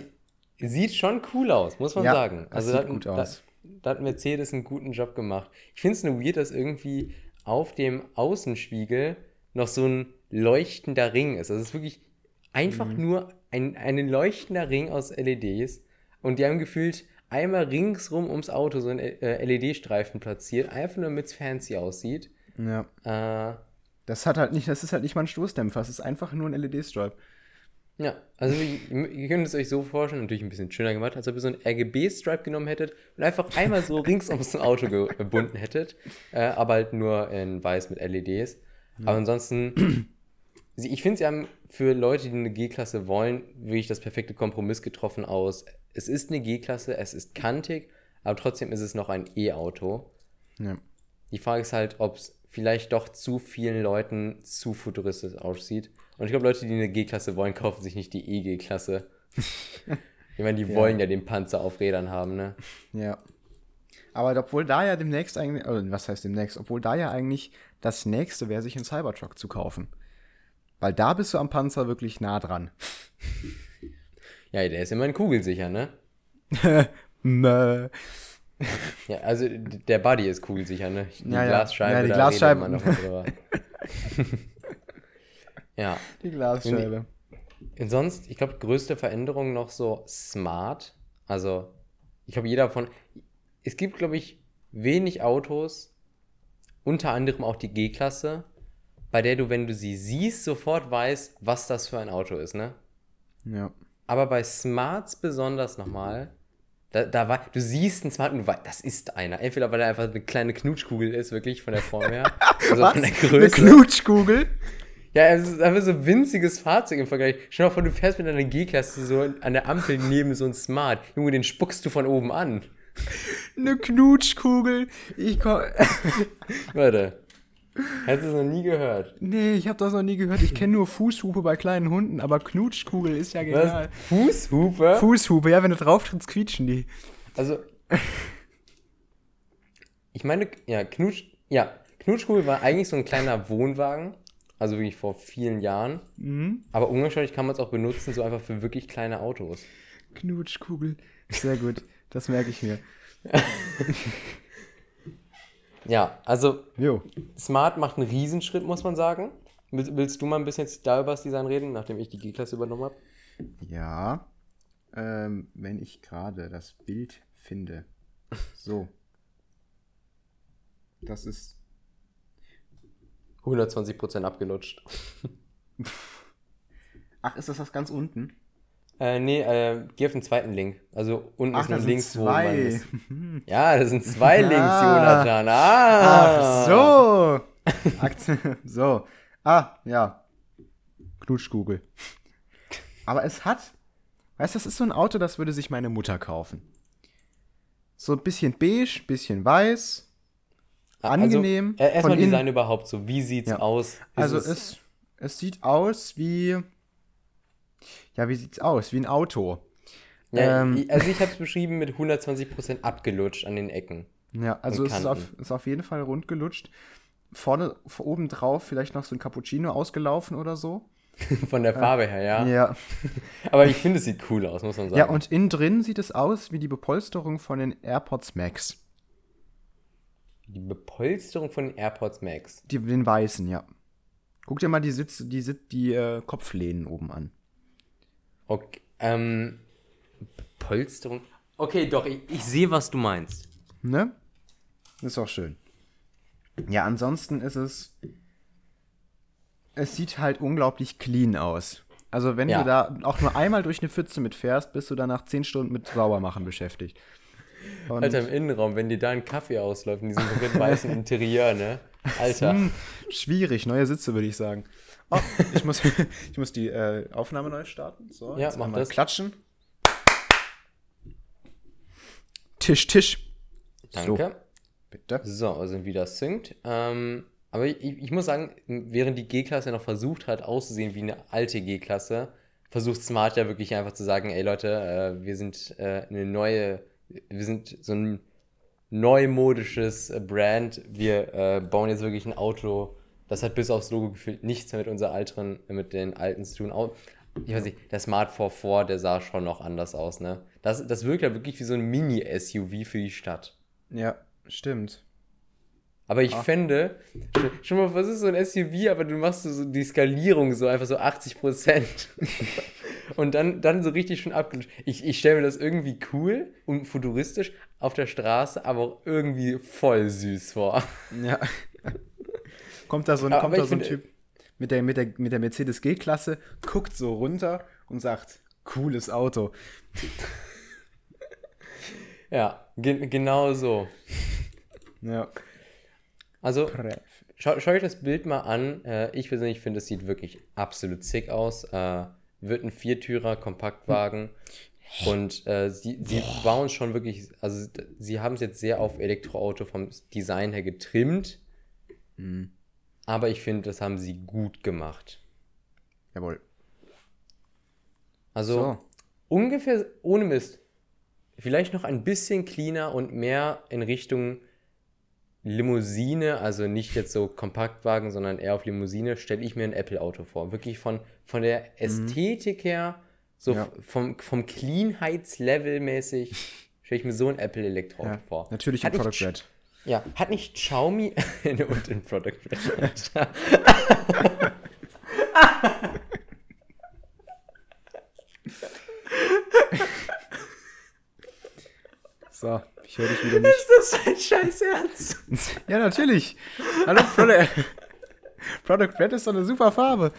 sieht schon cool aus, muss man ja, sagen. Also, sieht da, gut aus. Da, da, hat Mercedes einen guten Job gemacht. Ich finde es nur weird, dass irgendwie auf dem Außenspiegel noch so ein leuchtender Ring ist. Also, es ist wirklich einfach mhm. nur ein, ein leuchtender Ring aus LEDs. Und die haben gefühlt einmal ringsrum ums Auto so ein äh, LED-Streifen platziert, einfach nur damit es fancy aussieht. Ja. Äh, Das hat halt nicht, das ist halt nicht mal ein Stoßdämpfer, es ist einfach nur ein LED-Stripe. ja, also ihr, ihr könnt es euch so vorstellen, natürlich ein bisschen schöner gemacht, als ob ihr so ein RGB-Stripe genommen hättet und einfach einmal so [LAUGHS] rings ums Auto ge- gebunden hättet, äh, aber halt nur in weiß mit LEDs. Aber ansonsten, ich finde, sie haben für Leute, die eine G-Klasse wollen, wirklich das perfekte Kompromiss getroffen aus. Es ist eine G-Klasse, es ist kantig, aber trotzdem ist es noch ein E-Auto. Ja. Die Frage ist halt, ob es vielleicht doch zu vielen Leuten zu futuristisch aussieht. Und ich glaube, Leute, die eine G-Klasse wollen, kaufen sich nicht die E-G-Klasse. [LAUGHS] ich meine, die Ja. wollen ja den Panzer auf Rädern haben, ne? Ja. Aber obwohl da ja demnächst eigentlich, oder was heißt demnächst, obwohl da ja eigentlich das nächste wäre, sich einen Cybertruck zu kaufen. Weil da bist du am Panzer wirklich nah dran. Ja, der ist immerhin kugelsicher, ne? Mö. [LAUGHS] [LAUGHS] Ja, also der Body ist kugelsicher, ne? Die Ja. Glasscheibe, Ja, die Glasscheibe. man drüber. [LAUGHS] ja. Die Glasscheibe. Und sonst, ich glaube, größte Veränderung noch so smart. Also, ich glaube, jeder von. Es gibt, glaube ich, wenig Autos, unter anderem auch die G-Klasse, bei der du, wenn du sie siehst, sofort weißt, was das für ein Auto ist, ne? Ja. Aber bei Smarts besonders nochmal, da, da war, du siehst einen Smart und du weißt, das ist einer. Entweder weil er einfach eine kleine Knutschkugel ist, wirklich von der Form her. [LAUGHS] Also von der Eine Größe. Knutschkugel? Ja, es ist einfach so ein winziges Fahrzeug im Vergleich. Stell dir mal vor, du fährst mit einer G-Klasse so an der Ampel neben so ein Smart. Junge, den spuckst du von oben an. Eine Knutschkugel? Ich komm. [LAUGHS] Warte. Hast du es noch nie gehört? Nee, ich habe das noch nie gehört. Ich kenne nur Fußhupe bei kleinen Hunden, aber Knutschkugel ist ja genial. Was? Fußhupe? Fußhupe, ja, wenn du drauf trittst, quietschen die. Also. Ich meine, ja, Knutsch. Ja, Knutschkugel war eigentlich so ein kleiner Wohnwagen. Also wirklich vor vielen Jahren. Mhm. Aber umgangssprachlich kann man es auch benutzen, so einfach für wirklich kleine Autos. Knutschkugel. Sehr gut. Das merke ich mir. [LAUGHS] Ja, also Jo. Smart macht einen Riesenschritt, muss man sagen. Willst, du mal ein bisschen jetzt da über das Design reden, nachdem ich die G-Klasse übernommen habe? Ja. Ähm, wenn ich gerade das Bild finde. [LAUGHS] So. Das ist. 120% abgelutscht. Ach, ist das das ganz unten? Äh, nee, äh, geh auf den zweiten Link. Also unten Ach, ist links, sind wo man ist. [LAUGHS] Ja, das sind zwei Links, Ah. Jonathan. Ah. Ach so. [LAUGHS] Aktie. so. Ah, ja. Knutschkugel. Aber es hat. Weißt du, das ist so ein Auto, das würde sich meine Mutter kaufen. So ein bisschen beige, bisschen weiß. Angenehm. Also, äh, erstmal Von innen- Design überhaupt so. Wie sieht's Ja. aus? Ist Also es, es sieht aus wie. Ja, wie sieht's aus? Wie ein Auto. ja, ähm, also ich habe es beschrieben mit 120% abgelutscht an den Ecken. Ja, also es ist auf, ist auf jeden Fall rund gelutscht. Vorne, vor- oben drauf vielleicht noch so ein Cappuccino ausgelaufen oder so. [LAUGHS] Von der Farbe her, ja. Ja. [LAUGHS] Aber ich finde, es sieht cool aus, muss man sagen. Ja, und innen drin sieht es aus wie die Bepolsterung von den AirPods Max. die Bepolsterung von den AirPods Max. Die, den weißen, ja. Guck dir mal die Sitze, die, Sit- die äh, Kopflehnen oben an. Okay, ähm, Bepolsterung? Okay, doch, ich, ich sehe, was du meinst. Ne? Ist auch schön. Ja, ansonsten ist es. Es sieht halt unglaublich clean aus. Also, wenn Ja. du da auch nur einmal durch eine Pfütze mitfährst, bist du dann nach 10 Stunden mit Saubermachen beschäftigt. Und Alter, im Innenraum, wenn dir da ein Kaffee ausläuft in diesem [LAUGHS] komplett weißen Interieur, ne? Alter. Hm, schwierig, neue Sitze, würde ich sagen. Oh, [LAUGHS] ich muss, ich muss die äh, Aufnahme neu starten. So, Ja, jetzt mach das. Klatschen. Tisch, Tisch. Danke. So, bitte. So, sind wieder synced. Ähm, aber ich, ich muss sagen, während die G-Klasse noch versucht hat, auszusehen wie eine alte G-Klasse, versucht Smart ja wirklich einfach zu sagen, ey Leute, äh, wir sind äh, eine neue, wir sind so ein neumodisches Brand. Wir äh, bauen jetzt wirklich ein Auto, das hat bis aufs Logo gefühlt nichts mehr mit unserer alten, mit den alten zu tun. Ich weiß nicht, der Smart 4 der sah schon noch anders aus, ne? Das, das wirkt ja wirklich wie so ein Mini-SUV für die Stadt. Ja, stimmt. Aber ich Ah. fände, schon- schon mal, was ist so ein SUV, aber du machst so die Skalierung so einfach so 80 Prozent. [LAUGHS] und dann, dann so richtig schon abgelutscht. Ich, ich stelle mir das irgendwie cool und futuristisch auf der Straße, aber auch irgendwie voll süß vor. Ja. Kommt da so ein, Aber kommt da so ein Typ mit der, mit, der, mit der Mercedes G-Klasse, guckt so runter und sagt, cooles Auto. [LAUGHS] Ja, ge genau so. Ja. Also, Schau, schau euch das Bild mal an. Äh, ich persönlich finde, es sieht wirklich absolut sick aus. Äh, wird ein Viertürer Kompaktwagen. Und äh, sie, sie bauen schon wirklich, also sie haben es jetzt sehr auf Elektroauto vom Design her getrimmt. Aber ich finde, das haben sie gut gemacht. Jawohl. Also So. ungefähr ohne Mist. Vielleicht noch ein bisschen cleaner und mehr in Richtung Limousine, also nicht jetzt so Kompaktwagen, sondern eher auf Limousine, stelle ich mir ein Apple-Auto vor. Wirklich von, von der Ästhetik her, so Mhm. Ja. vom, vom Cleanheitslevel mäßig, stelle ich mir so ein Apple-Elektroauto Ja. vor. Natürlich Hat nicht Product Red. Ja, hat nicht Xiaomi [LAUGHS] und in Product Red. So, ich höre dich wieder nicht. Ist das ein Scheiß Ernst? ja, natürlich. Hallo, Product, Product Red ist doch eine super Farbe.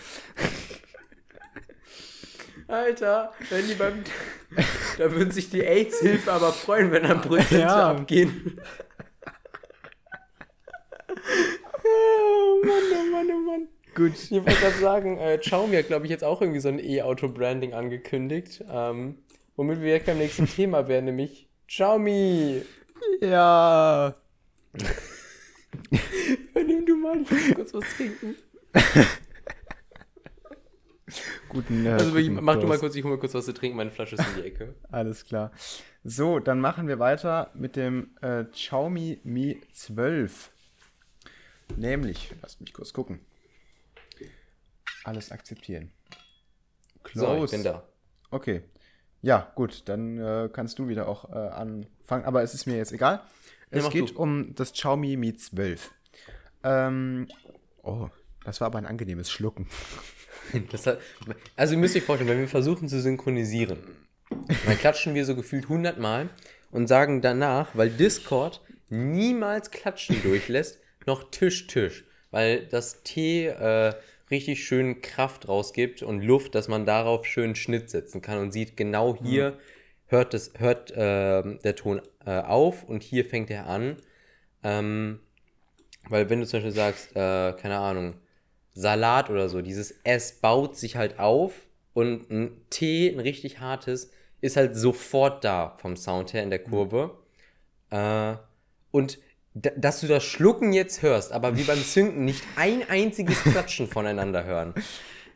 Alter, wenn die beim. da würden sich die AIDS-Hilfe aber freuen, wenn dann Prozente Ja. abgehen. Oh Mann, oh Mann, oh Mann. Gut. Ich wollte gerade sagen, äh, Xiaomi hat, glaube ich, jetzt auch irgendwie so ein E-Auto-Branding angekündigt. Ähm, womit wir direkt beim nächsten [LAUGHS] Thema wären, nämlich Xiaomi. Ja. Übernimm du mal, ich muss kurz was trinken. [LAUGHS] Guten, äh, Also guten mach du mal kurz, ich hol mal kurz was zu trinken, meine Flasche ist in die Ecke. Alles klar. So, dann machen wir weiter mit dem äh, Xiaomi Mi 12. Nämlich, lasst mich kurz gucken. Alles akzeptieren. So, ich bin da. Okay. Ja, gut, dann äh, kannst du wieder auch äh, anfangen, aber es ist mir jetzt egal. Es mach geht du. um das Xiaomi Mi 12. Ähm, oh, das war aber ein angenehmes Schlucken. [LAUGHS] Hat, also ihr müsst euch vorstellen, wenn wir versuchen zu synchronisieren, dann klatschen wir so gefühlt 100 Mal und sagen danach, weil Discord niemals Klatschen durchlässt, noch Tisch, Tisch. Weil das T äh, richtig schön Kraft rausgibt und Luft, dass man darauf schön Schnitt setzen kann und sieht, genau hier hört, das, hört äh, der Ton äh, auf und hier fängt er an. Ähm, weil wenn du zum Beispiel sagst, äh, keine Ahnung, Salat oder so, dieses S baut sich halt auf und ein T, ein richtig hartes, ist halt sofort da vom Sound her in der Kurve. Äh, und dass du das Schlucken jetzt hörst, aber wie beim Synken nicht ein einziges [LAUGHS] Klatschen voneinander hören.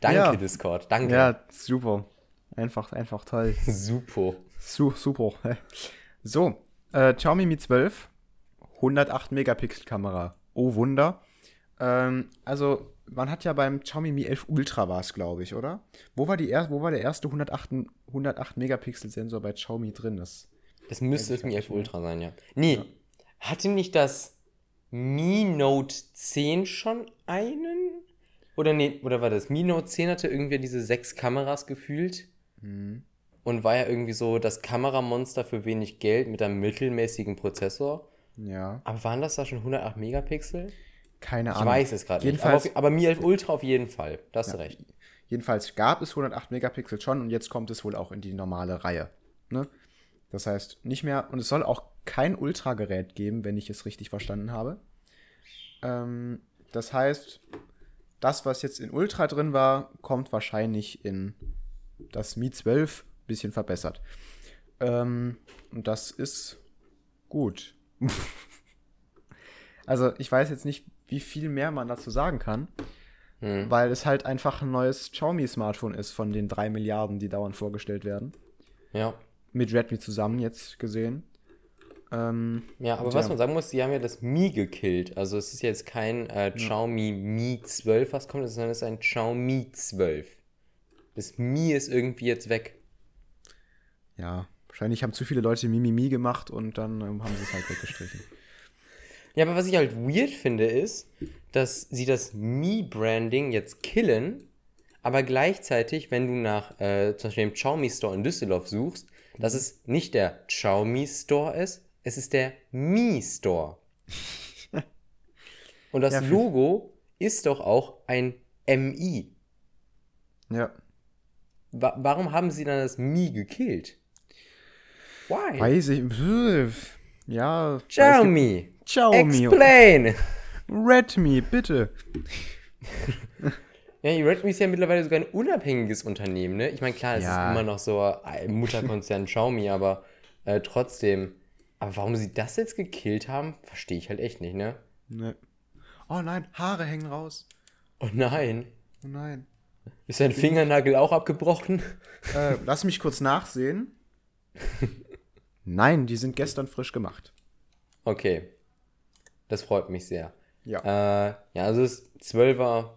Danke, Ja. Discord. Danke. Ja, super. Einfach, einfach toll. Super. Su super. [LAUGHS] So, äh, Xiaomi Mi 12, 108 Megapixel Kamera. Oh Wunder. Ähm, also, man hat ja beim Xiaomi Mi 11 Ultra war es, glaube ich, oder? Wo war, die er wo war der erste 108, 108 Megapixel Sensor bei Xiaomi drin? Das, Das müsste das Mi 11 Ultra sein, ja. Nee, hatte nicht das Mi Note 10 schon einen? Oder nee, oder war das Mi Note 10 hatte irgendwie diese sechs Kameras gefühlt? Und war ja irgendwie so das Kameramonster für wenig Geld mit einem mittelmäßigen Prozessor. ja, Aber waren das da schon 108 Megapixel? keine Ich Ahnung. weiß es gerade nicht. Jedenfalls, Aber, auf, aber Mi 11 Ultra auf jeden Fall. Da hast du recht. jedenfalls gab es 108 Megapixel schon und jetzt kommt es wohl auch in die normale Reihe. Ne? Das heißt, nicht mehr, und es soll auch kein Ultra-Gerät geben, wenn ich es richtig verstanden habe. Ähm, das heißt, das, was jetzt in Ultra drin war, kommt wahrscheinlich in das Mi 12 bisschen verbessert. Ähm, und das ist gut. [LAUGHS] also, ich weiß jetzt nicht, wie viel mehr man dazu sagen kann, Hm. weil es halt einfach ein neues Xiaomi-Smartphone ist von den drei Milliarden, die dauernd vorgestellt werden. Ja. Mit Redmi zusammen jetzt gesehen. Ähm, Ja, aber was ja. man sagen muss, die haben ja das Mi gekillt. Also es ist jetzt kein äh, Xiaomi Mi 12, was kommt, sondern es ist ein Xiaomi 12. Das Mi ist irgendwie jetzt weg. ja, wahrscheinlich haben zu viele Leute Mimimi gemacht und dann ähm, haben sie es halt weggestrichen. [LAUGHS] Ja, aber was ich halt weird finde, ist, dass sie das Mi-Branding jetzt killen, aber gleichzeitig, wenn du nach äh, zum Beispiel dem Xiaomi Store in Düsseldorf suchst, dass es nicht der Xiaomi Store ist, es ist der Mi Store. [LAUGHS] Und das Ja, Logo ist doch auch ein MI. Ja. Wa warum haben sie dann das Mi gekillt? Why? Weiß ich. Ja. Xiaomi, Xiaomi. explain! Redmi, bitte. [LAUGHS] Ja, Redmi ist ja mittlerweile sogar ein unabhängiges Unternehmen, ne? Ich meine, klar, es Ja. ist immer noch so ein Mutterkonzern Xiaomi, aber äh, trotzdem. Aber warum sie das jetzt gekillt haben, verstehe ich halt echt nicht, ne? Ne. Oh nein, Haare hängen raus. Oh nein. Oh nein. Ist dein Fingernagel auch abgebrochen? Äh, lass mich kurz nachsehen. Nein, die sind gestern frisch gemacht. Okay. Das freut mich sehr. Ja. Äh, ja, also das 12er.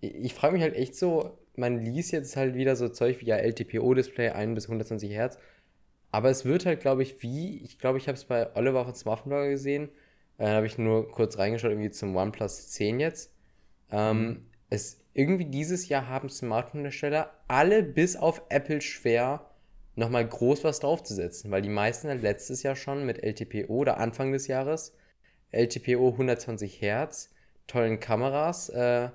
Ich, ich frage mich halt echt so, man liest jetzt halt wieder so Zeug wie ja LTPO-Display 1 bis 120 Hertz. Aber es wird halt, glaube ich, wie, ich glaube, ich habe es bei Oliver von Smartphone gesehen. Äh, habe ich nur kurz reingeschaut, irgendwie zum OnePlus 10 jetzt. Ähm, es, irgendwie dieses Jahr haben Smartphone-Hersteller alle bis auf Apple schwer, nochmal groß was draufzusetzen, weil die meisten halt letztes Jahr schon mit LTPO oder Anfang des Jahres LTPO 120 Hertz, tollen Kameras, äh,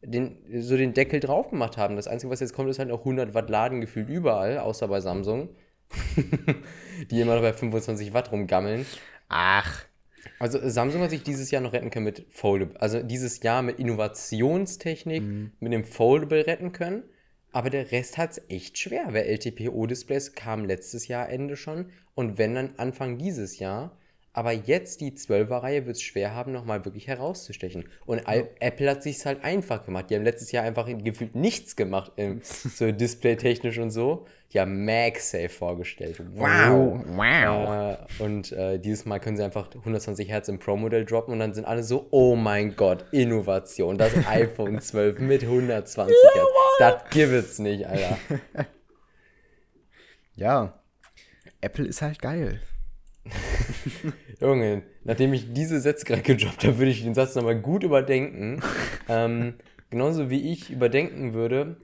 den, so den Deckel drauf gemacht haben. Das Einzige, was jetzt kommt, ist halt noch 100 Watt Laden gefühlt überall, außer bei Samsung. [LAUGHS] die immer noch bei 25 Watt rumgammeln. Ach. Also Samsung hat sich dieses Jahr noch retten können mit Foldable. Also dieses Jahr mit Innovationstechnik, mit dem Foldable retten können. Aber der Rest hat es echt schwer, weil LTPO-Displays kamen letztes Jahr Ende schon und wenn dann Anfang dieses Jahr. Aber jetzt die 12er-Reihe wird es schwer haben, nochmal wirklich herauszustechen. Und Al- Apple hat sich halt einfach gemacht. Die haben letztes Jahr einfach gefühlt nichts gemacht, ähm, [LAUGHS] so displaytechnisch und so. Die haben MagSafe vorgestellt. Wow. Wow. Äh, und äh, dieses Mal können sie einfach 120 Hertz im Pro-Modell droppen und dann sind alle so, oh mein Gott, Innovation, das [LAUGHS] iPhone 12 mit 120 Hertz. Das gibt's nicht, Alter. [LAUGHS] Ja. Apple ist halt geil. [LAUGHS] Junge, nachdem ich diese Sätze gerade gedroppt habe, würde ich den Satz nochmal gut überdenken. ähm, genauso wie ich überdenken würde,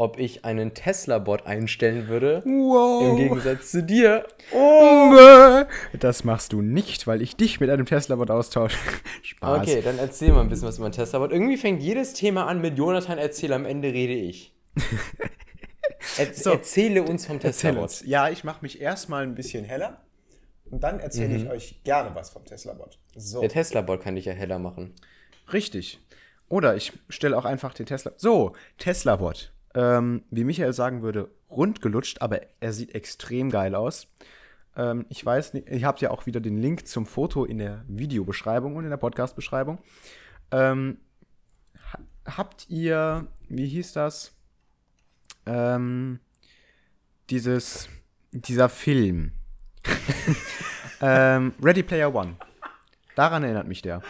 ob ich einen Tesla-Bot einstellen würde, Wow. im Gegensatz zu dir. Oh! Das machst du nicht, weil ich dich mit einem Tesla-Bot austausche. [LAUGHS] Spaß. Okay, dann erzähl mal ein bisschen was über den Tesla-Bot. Irgendwie fängt jedes Thema an mit Jonathan erzähl, am Ende rede ich. [LAUGHS] Erz So. Erzähle uns vom Tesla-Bot. Ja, ich mache mich erstmal ein bisschen heller und dann erzähle ich euch gerne was vom Tesla-Bot. So. Der Tesla-Bot kann dich ja heller machen. Richtig. Oder ich stelle auch einfach den Tesla. So, Tesla-Bot. Ähm, wie Michael sagen würde, rundgelutscht, aber er sieht extrem geil aus. Ähm, ich weiß nicht, ihr habt ja auch wieder den Link zum Foto in der Videobeschreibung und in der Podcast-Beschreibung. Ähm, ha habt ihr, wie hieß das? Ähm, dieses, dieser Film. [LAUGHS] ähm, Ready Player One. Daran erinnert mich der.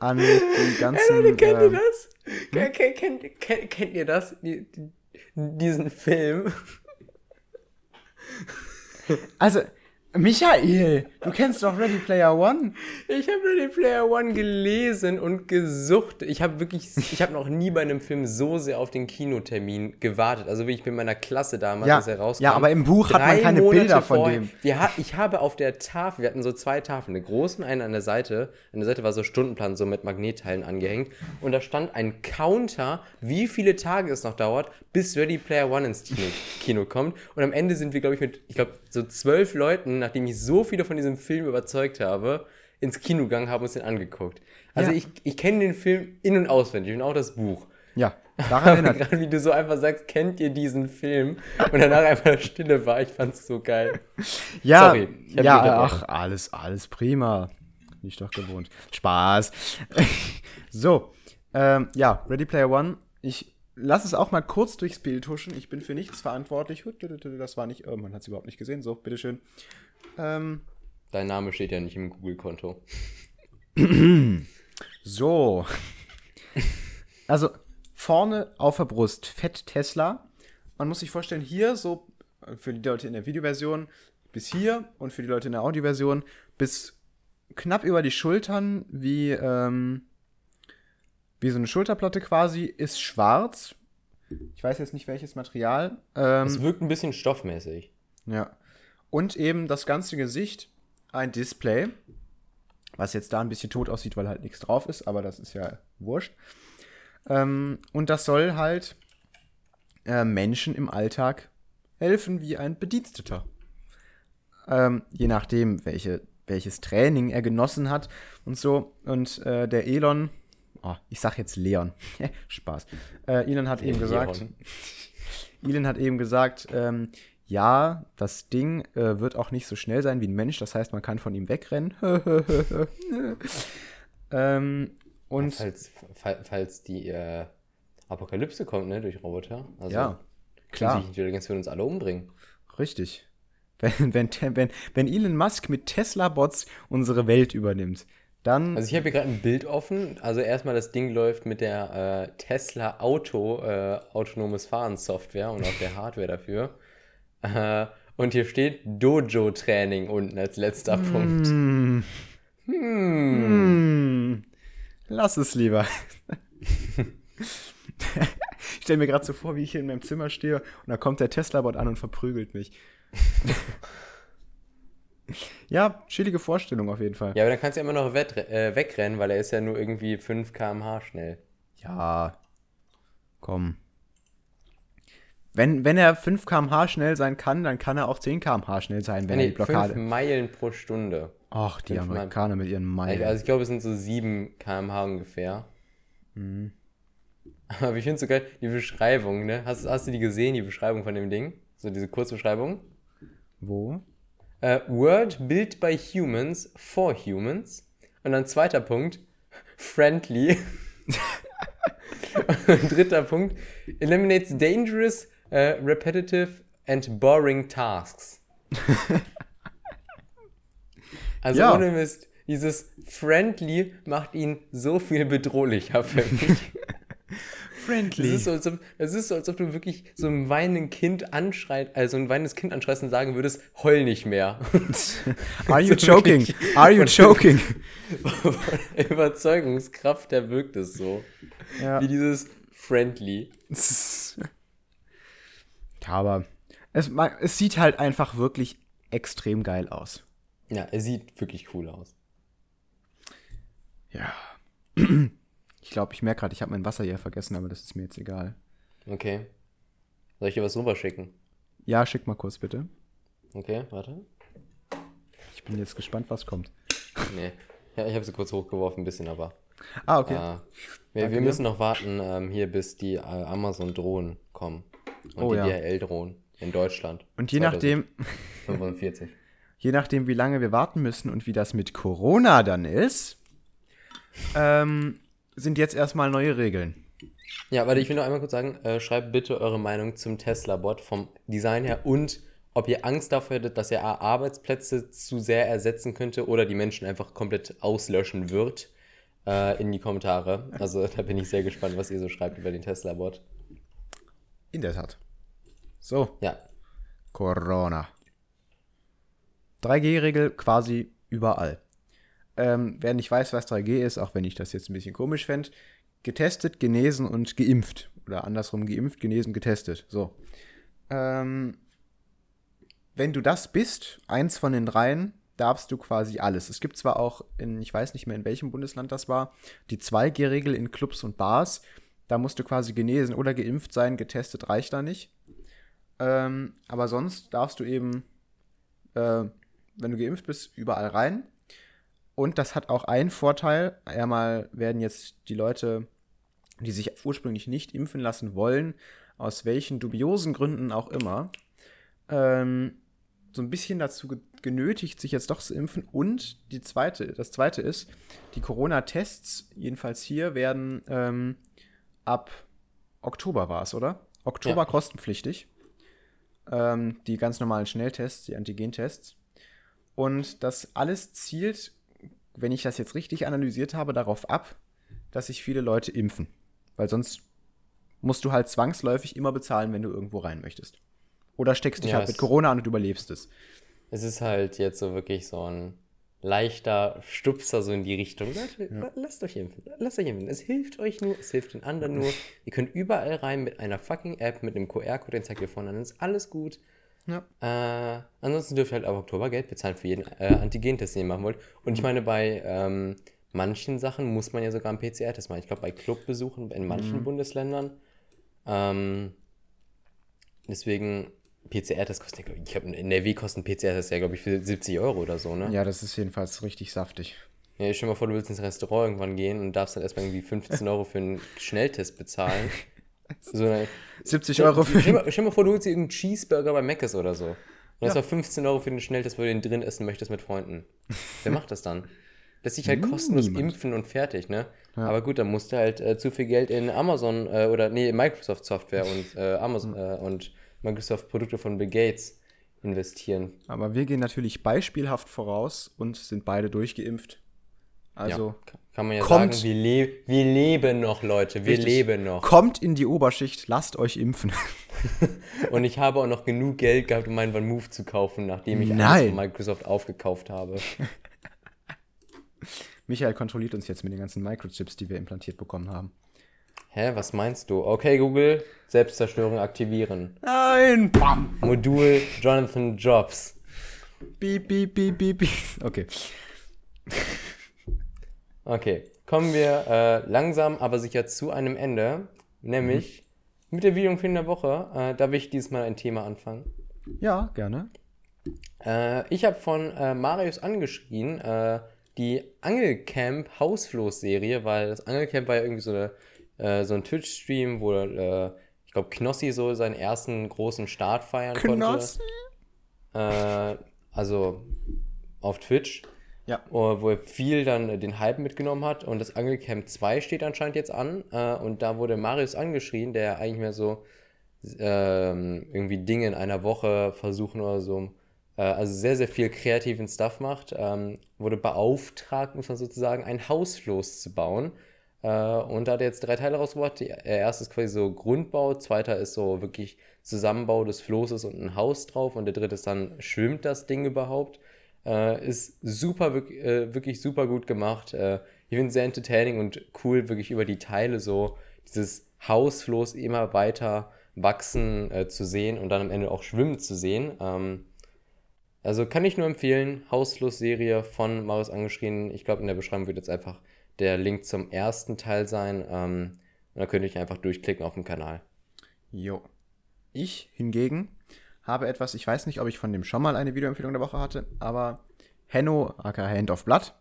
An die ganzen. kennt ihr ähm, das? Kennt, kennt, kennt, kennt ihr das? Die, die, diesen Film? also, Michael, du kennst doch Ready Player One. Ich habe Ready Player One gelesen und gesucht. Ich habe wirklich, ich habe noch nie bei einem Film so sehr auf den Kinotermin gewartet. Also wirklich mit meiner Klasse damals, Ja, als er rauskam. ja, aber im Buch hat man keine Monate Bilder von vorher- dem. Wir ich habe auf der Tafel, wir hatten so zwei Tafeln, eine große und eine an der Seite. An der Seite war so Stundenplan so mit Magnetteilen angehängt. Und da stand ein Counter, wie viele Tage es noch dauert, bis Ready Player One ins Kino, Kino kommt. Und am Ende sind wir, glaube ich, mit, ich glaube, so zwölf Leuten, nachdem ich so viele von diesem Film überzeugt habe, ins Kino gegangen, haben uns den angeguckt. Also Ja. ich, ich kenne den Film in- und auswendig und auch das Buch. Ja, daran [LAUGHS] erinnert. Gerade wie du so einfach sagst, kennt ihr diesen Film? Und danach einfach Stille war, ich fand's so geil. Ja, Sorry, ja, ach, alles, alles prima. Bin ich doch gewohnt. Spaß. [LAUGHS] so, ähm, ja, Ready Player One. Ich lasse es auch mal kurz durchs Bild huschen. Ich bin für nichts verantwortlich. Das war nicht, oh, man hat es überhaupt nicht gesehen. So, bitteschön. Ähm, Dein Name steht ja nicht im Google-Konto. so. Also, vorne auf der Brust fett Tesla. Man muss sich vorstellen, hier so äh, für die Leute in der Videoversion bis hier und für die Leute in der Audioversion bis knapp über die Schultern wie, ähm, wie so eine Schulterplatte quasi, ist schwarz. Ich weiß jetzt nicht welches Material. Ähm, Es wirkt ein bisschen stoffmäßig. ja. Und eben das ganze Gesicht, ein Display, was jetzt da ein bisschen tot aussieht, weil halt nichts drauf ist, aber das ist ja wurscht. Ähm, und das soll halt äh, Menschen im Alltag helfen wie ein Bediensteter. Ähm, je nachdem, welche, welches Training er genossen hat und so. Und äh, der Elon, oh, ich sag jetzt Leon, [LAUGHS] Spaß. Äh, Elon hat eben gesagt. [LAUGHS] Elon hat eben gesagt, ähm, ja, das Ding äh, wird auch nicht so schnell sein wie ein Mensch, das heißt, man kann von ihm wegrennen. [LAUGHS] ähm, und Falls, fall- falls die äh, Apokalypse kommt, ne, durch Roboter. Also, ja, klar. klar, Die Intelligenz wird uns alle umbringen. richtig. Wenn, wenn, wenn, wenn Elon Musk mit Tesla-Bots unsere Welt übernimmt, dann. Also ich habe hier gerade ein Bild offen. Also erstmal das Ding läuft mit der äh, Tesla Auto äh, autonomes Fahren Software und auch der Hardware dafür. Äh, und hier steht Dojo Training unten als letzter Punkt. Hm, Hm. hm, lass es lieber. ich stelle mir gerade so vor, wie ich hier in meinem Zimmer stehe und da kommt der Tesla-Bot an und verprügelt mich. Ja, chillige Vorstellung auf jeden Fall. Ja, aber dann kannst du ja immer noch äh, wegrennen, weil er ist ja nur irgendwie 5 km/h schnell. Ja, komm. Wenn, wenn er 5 km/h schnell sein kann, dann kann er auch 10 km/h schnell sein, wenn er Nee, die 5 Blockade. Meilen pro Stunde. Ach, die fünf Mal- Amerikaner mit ihren Meilen. Also ich glaube, es sind so 7 km/h ungefähr. Mhm. Aber ich finde es so geil, die Beschreibung, ne? Hast, hast du die gesehen, die Beschreibung von dem Ding? So diese Kurzbeschreibung? Wo? Äh, World built by humans for humans. Und dann zweiter Punkt, friendly. [LAUGHS] Und dritter Punkt, eliminates dangerous, äh, repetitive and boring tasks. [LAUGHS] Also Ja. ohne Mist, dieses friendly macht ihn so viel bedrohlicher für mich. [LAUGHS] Friendly. Es ist, so, als ob, es ist so, als ob du wirklich so ein weinendes Kind anschreit, also ein weinendes Kind anschreist und sagen würdest, heul nicht mehr. [LAUGHS] Are you So joking? Are you [LAUGHS] joking? [LAUGHS] Überzeugungskraft, der wirkt es so. ja. Wie dieses friendly. ja, aber es, es sieht halt einfach wirklich extrem geil aus. Ja, er sieht wirklich cool aus. Ja. [CLEARS THROAT] Ich glaube, ich merke gerade, ich habe mein Wasser hier vergessen, aber das ist mir jetzt egal. Okay. Soll ich dir was rüberschicken? Ja, schick mal kurz bitte. Okay, warte. Ich bin jetzt gespannt, was kommt. Nee. Ja, ich habe sie kurz hochgeworfen, ein bisschen, aber. Ah, okay. Äh, wir, wir müssen noch warten, ähm, hier bis die äh, Amazon-Drohnen kommen. Und Oh die ja. DHL-Drohnen in Deutschland. Und je nachdem, 45. [LAUGHS] je nachdem, wie lange wir warten müssen und wie das mit Corona dann ist, ähm, sind jetzt erstmal neue Regeln. Ja, warte, ich will noch einmal kurz sagen, äh, schreibt bitte eure Meinung zum Tesla-Bot vom Design her und ob ihr Angst davor hättet, dass er A, Arbeitsplätze zu sehr ersetzen könnte oder die Menschen einfach komplett auslöschen wird, äh, in die Kommentare. Also da bin ich sehr gespannt, was ihr so schreibt über den Tesla-Bot. In der Tat. So, Ja, Corona. 3G-Regel quasi überall. Ähm, wer nicht weiß, was 3G ist, auch wenn ich das jetzt ein bisschen komisch fände, getestet, genesen und geimpft. Oder andersrum geimpft, genesen, getestet. So. Ähm, wenn du das bist, eins von den dreien, darfst du quasi alles. Es gibt zwar auch in, ich weiß nicht mehr in welchem Bundesland das war, die 2G-Regel in Clubs und Bars. Da musst du quasi genesen oder geimpft sein, getestet reicht da nicht. Ähm, aber sonst darfst du eben, äh, wenn du geimpft bist, überall rein. Und das hat auch einen Vorteil. Einmal werden jetzt die Leute, die sich ursprünglich nicht impfen lassen wollen, aus welchen dubiosen Gründen auch immer, ähm, so ein bisschen dazu ge- genötigt, sich jetzt doch zu impfen. Und die zweite, das zweite ist, die Corona-Tests, jedenfalls hier, werden ähm, ab Oktober war es, oder? Oktober Ja. kostenpflichtig. Ähm, die ganz normalen Schnelltests, die Antigentests. Und das alles zielt, wenn ich das jetzt richtig analysiert habe, darauf ab, dass sich viele Leute impfen. Weil sonst musst du halt zwangsläufig immer bezahlen, wenn du irgendwo rein möchtest. Oder steckst dich Ja, halt mit Corona an und überlebst es. es ist halt jetzt so wirklich so ein leichter Stupser so in die Richtung. Leute, ja. lasst euch impfen. Lasst euch impfen. Es hilft euch nur, es hilft den anderen nur. [LAUGHS] Ihr könnt überall rein mit einer fucking App, mit einem QR-Code, den zeigt ihr vorne an. Ist alles gut. Ja. Äh, ansonsten dürft ihr halt ab Oktober Geld bezahlen für jeden äh, Antigentest, den ihr machen wollt. Und ich meine, bei ähm, manchen Sachen muss man ja sogar einen PCR-Test machen. Ich glaube, bei Clubbesuchen in manchen mhm. Bundesländern. Ähm, deswegen PCR-Test kostet, ich glaube, in NRW kosten PCR-Test ja, glaube ich, für 70 Euro oder so, ne? Ja, das ist jedenfalls richtig saftig. Ja, ich stell mal vor, du willst ins Restaurant irgendwann gehen und darfst dann erstmal irgendwie 15 Euro für einen Schnelltest bezahlen. [LAUGHS] [LAUGHS] so eine, 70 Euro für. Stell mal, stell mal vor, du holst dir irgendeinen Cheeseburger bei Mc's oder so. Und das ja. war 15 Euro für den Schnelltest, weil du den drin essen möchtest mit Freunden. Wer macht das dann? Lässt sich halt [LAUGHS] kostenlos Niemand. impfen und fertig, ne? Ja. Aber gut, dann musst du halt äh, zu viel Geld in Amazon äh, oder nee, Microsoft Software und äh, Amazon mhm. [LAUGHS] und Microsoft-Produkte von Bill Gates investieren. Aber wir gehen natürlich beispielhaft voraus und sind beide durchgeimpft. Also ja, kann man ja kommt, sagen, wir, le wir leben noch, Leute, wir richtig, leben noch. Kommt in die Oberschicht, lasst euch impfen. [LAUGHS] und ich habe auch noch genug Geld gehabt, um meinen One Move zu kaufen, nachdem ich alles von Microsoft aufgekauft habe. [LAUGHS] Michael kontrolliert uns jetzt mit den ganzen Microchips, die wir implantiert bekommen haben. Hä, was meinst du? Okay, Google, Selbstzerstörung aktivieren. Nein! Bam! Modul Jonathan Jobs. Beep, beep, beep, beep, beep. Okay. Okay, kommen wir äh, langsam, aber sicher zu einem Ende. Nämlich mhm. mit der Videoempfehlung der Woche. Äh, darf ich diesmal ein Thema anfangen? Ja, gerne. Äh, ich habe von äh, Marius angeschrien, äh, die Angelcamp Hausfloß-Serie, weil das Angelcamp war ja irgendwie so eine äh, so ein Twitch-Stream, wo ich glaube Knossi so seinen ersten großen Start feiern Knossi? konnte. Äh, also auf Twitch. Ja. Wo er viel dann den Hype mitgenommen hat. Und das Angelcamp 2 steht anscheinend jetzt an. Äh, und da wurde Marius angeschrien, der eigentlich mehr so ähm, irgendwie Dinge in einer Woche versuchen oder so. Äh, also sehr, sehr viel kreativen Stuff macht. Ähm, wurde beauftragt, muss man sozusagen, ein Hausfloß zu bauen. Äh, und da hat er jetzt drei Teile rausgebracht. Der erste ist quasi so Grundbau, zweiter ist so wirklich Zusammenbau des Floßes und ein Haus drauf und der dritte ist dann, schwimmt das Ding überhaupt? Äh, ist super, wirklich, äh, wirklich super gut gemacht. Äh, ich finde es sehr entertaining und cool, wirklich über die Teile so dieses Hausfloß immer weiter wachsen äh, zu sehen und dann am Ende auch schwimmen zu sehen. Ähm, also kann ich nur empfehlen, Hausfloß-Serie von Marius angeschrien. Ich glaube, in der Beschreibung wird jetzt einfach der Link zum ersten Teil sein. Ähm, und da könnt ihr einfach durchklicken auf dem Kanal. Jo. Ich hingegen habe etwas, ich weiß nicht, ob ich von dem schon mal eine Videoempfehlung der Woche hatte, aber Henno, aka Hand of Blood,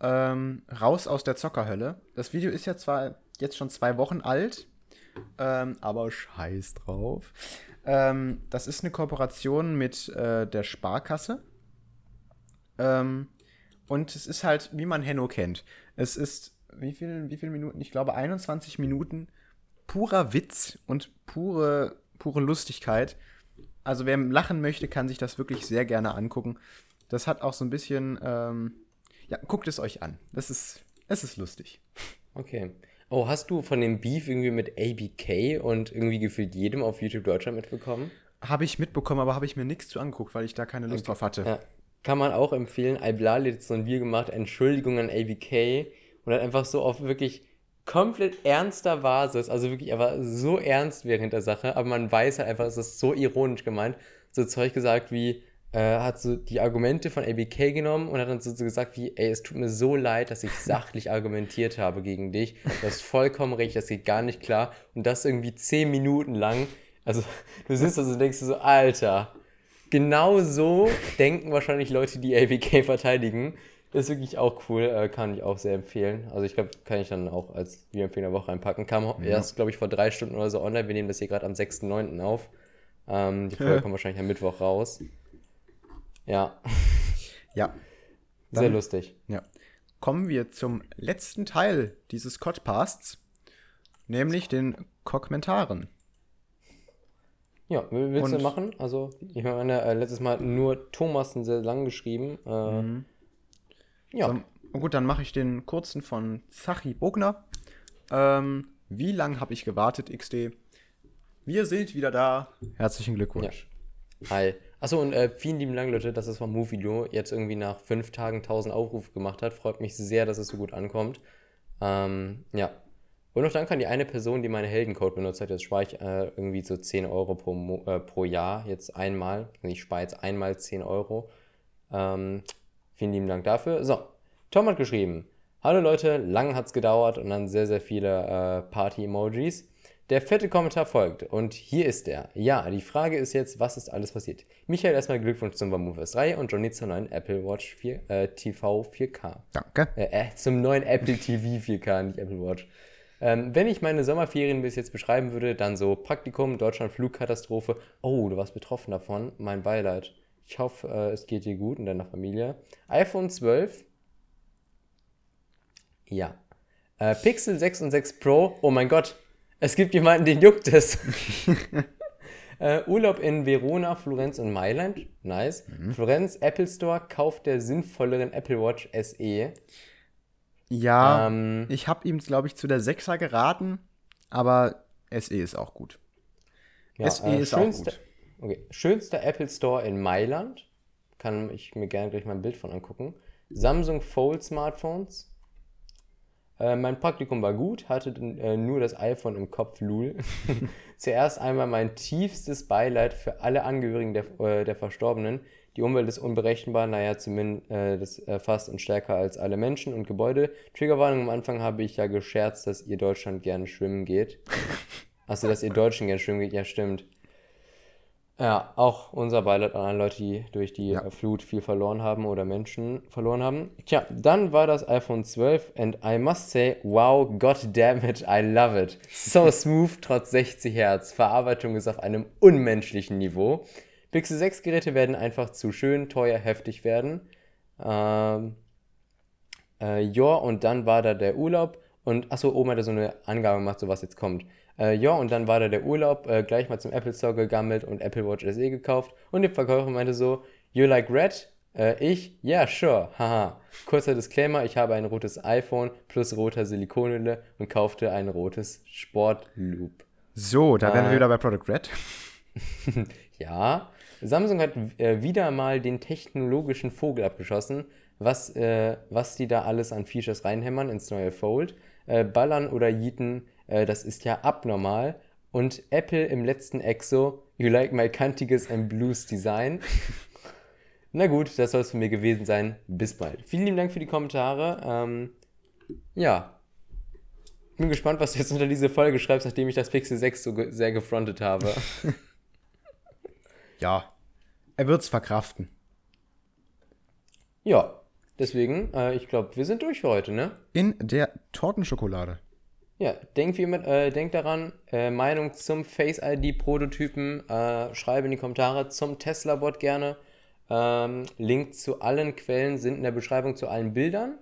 ähm, raus aus der Zockerhölle. Das Video ist ja zwar jetzt schon zwei Wochen alt, ähm, aber scheiß drauf. Ähm, das ist eine Kooperation mit äh, der Sparkasse. Ähm, und es ist halt, wie man Henno kennt. Es ist, wie viele wie viel Minuten? Ich glaube 21 Minuten purer Witz und pure, pure Lustigkeit. Also wer lachen möchte, kann sich das wirklich sehr gerne angucken. Das hat auch so ein bisschen, ähm, ja, guckt es euch an. Das ist, es ist lustig. Okay. Oh, hast du von dem Beef irgendwie mit ABK und irgendwie gefühlt jedem auf YouTube Deutschland mitbekommen? Habe ich mitbekommen, aber habe ich mir nichts zu angeguckt, weil ich da keine Lust okay. drauf hatte. Ja, kann man auch empfehlen. Iblali hat so ein Video gemacht, Entschuldigung an ABK und hat einfach so auf wirklich komplett ernster Basis, also wirklich, er war so ernst während der Sache, aber man weiß halt einfach, es ist so ironisch gemeint, so Zeug gesagt wie, äh, hat so die Argumente von ABK genommen und hat dann so, gesagt wie, ey, es tut mir so leid, dass ich sachlich argumentiert habe gegen dich. Du hast vollkommen recht, das geht gar nicht klar. Und das irgendwie zehn Minuten lang. Also, du sitzt also denkst so, Alter, genau so denken wahrscheinlich Leute, die ABK verteidigen. Ist wirklich auch cool, äh, kann ich auch sehr empfehlen. Also ich glaube, kann ich dann auch als Videoempfehlung der Woche reinpacken. Kam ja. erst, glaube ich, vor drei Stunden oder so online. Wir nehmen das hier gerade am 6.9. auf. Ähm, die Folge kommt wahrscheinlich am Mittwoch raus. Ja. [LAUGHS] Ja. Dann, sehr lustig. Ja. Kommen wir zum letzten Teil dieses Codpasts, nämlich den Kommentaren. Ja, willst und, du machen? Also, ich meine, äh, letztes Mal nur Thomasen sehr lang geschrieben. Äh, mhm. Ja. So, gut, dann mache ich den kurzen von Zachi Bogner. Ähm, wie lange habe ich gewartet, XD? Wir sind wieder da. Herzlichen Glückwunsch. Ja. Hi. Achso, und äh, vielen lieben Dank, Leute, dass das vom Move-Video jetzt irgendwie nach fünf Tagen 1000 Aufrufe gemacht hat. Freut mich sehr, dass es so gut ankommt. Ähm, ja. Und noch Dank an die eine Person, die meine Heldencode benutzt hat. Jetzt spare ich äh, irgendwie so 10 Euro pro, Mo äh, pro Jahr, jetzt einmal. Ich spare jetzt einmal 10 Euro. Ähm, vielen lieben Dank dafür. So, Tom hat geschrieben. Hallo Leute, lang hat's gedauert und dann sehr, sehr viele äh, Party-Emojis. Der fette Kommentar folgt und hier ist er. Ja, die Frage ist jetzt, was ist alles passiert? Michael, erstmal Glückwunsch zum OneMove S3 und Johnny zur neuen Apple Watch 4, äh, TV 4K. Danke. Äh, äh, zum neuen Apple TV 4K, nicht Apple Watch. Ähm, wenn ich meine Sommerferien bis jetzt beschreiben würde, dann so Praktikum, Deutschland, Flugkatastrophe. Oh, du warst betroffen davon. Mein Beileid. Ich hoffe, äh, es geht dir gut und deiner Familie. iPhone 12. Ja. Äh, Pixel 6 und 6 Pro. Oh mein Gott. Es gibt jemanden, den juckt es. [LAUGHS] äh, Urlaub in Verona, Florenz und Mailand. Nice. Mhm. Florenz, Apple Store, Kauf der sinnvolleren Apple Watch SE. Ja, ähm, ich habe ihm, glaube ich, zu der 6er geraten, aber SE ist auch gut. Ja, SE äh, ist auch gut. Okay. Schönster Apple Store in Mailand. Kann ich mir gerne gleich mal ein Bild von angucken. Samsung Fold Smartphones. Äh, mein Praktikum war gut, hatte äh, nur das iPhone im Kopf, Lul. [LAUGHS] Zuerst einmal mein tiefstes Beileid für alle Angehörigen der, äh, der Verstorbenen. Die Umwelt ist unberechenbar, naja, zumindest äh, fast und stärker als alle Menschen und Gebäude. Triggerwarnung am Anfang habe ich ja gescherzt, dass ihr Deutschland gerne schwimmen geht. [LAUGHS] Achso, dass ihr Deutschen gerne schwimmen geht, ja, stimmt. Ja, auch unser Beileid an alle Leute, die durch die ja. Flut viel verloren haben oder Menschen verloren haben. Tja, dann war das iPhone 12 and I must say, wow, god damn it, I love it. So [LAUGHS] smooth, trotz 60 Hertz. Verarbeitung ist auf einem unmenschlichen Niveau. Pixel 6 Geräte werden einfach zu schön, teuer, heftig werden. Ähm, äh, ja, und dann war da der Urlaub und achso, oben hat er so eine Angabe gemacht, so was jetzt kommt. Äh, ja, und dann war da der Urlaub, äh, gleich mal zum Apple Store gegammelt und Apple Watch SE gekauft. Und der Verkäufer meinte so, you like red? Äh, ich, ja, yeah, sure, haha. Kurzer Disclaimer, ich habe ein rotes iPhone plus roter Silikonhülle und kaufte ein rotes Sportloop. So, da wären wir äh. wieder bei Product Red. [LAUGHS] ja, Samsung hat äh, wieder mal den technologischen Vogel abgeschossen, was, äh, was die da alles an Features reinhämmern ins neue Fold. Ballern oder Yeeten äh, das ist ja abnormal. Und Apple im letzten Exo, you like my kantiges and blues Design. [LAUGHS] Na gut, das soll es von mir gewesen sein. Bis bald. Vielen lieben Dank für die Kommentare. Ähm, ja. Bin gespannt, was du jetzt unter diese Folge schreibst, nachdem ich das Pixel 6 so ge sehr gefrontet habe. [LAUGHS] ja. Er wird's verkraften. Ja. Deswegen, äh, ich glaube, wir sind durch für heute, ne? In der Tortenschokolade. Ja, denk, wie mit, äh, denk daran, äh, Meinung zum Face ID-Prototypen, äh, schreibe in die Kommentare zum Tesla-Bot gerne. Ähm, Link zu allen Quellen sind in der Beschreibung zu allen Bildern.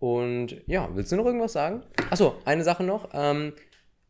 Und ja, willst du noch irgendwas sagen? Achso, eine Sache noch. Ähm,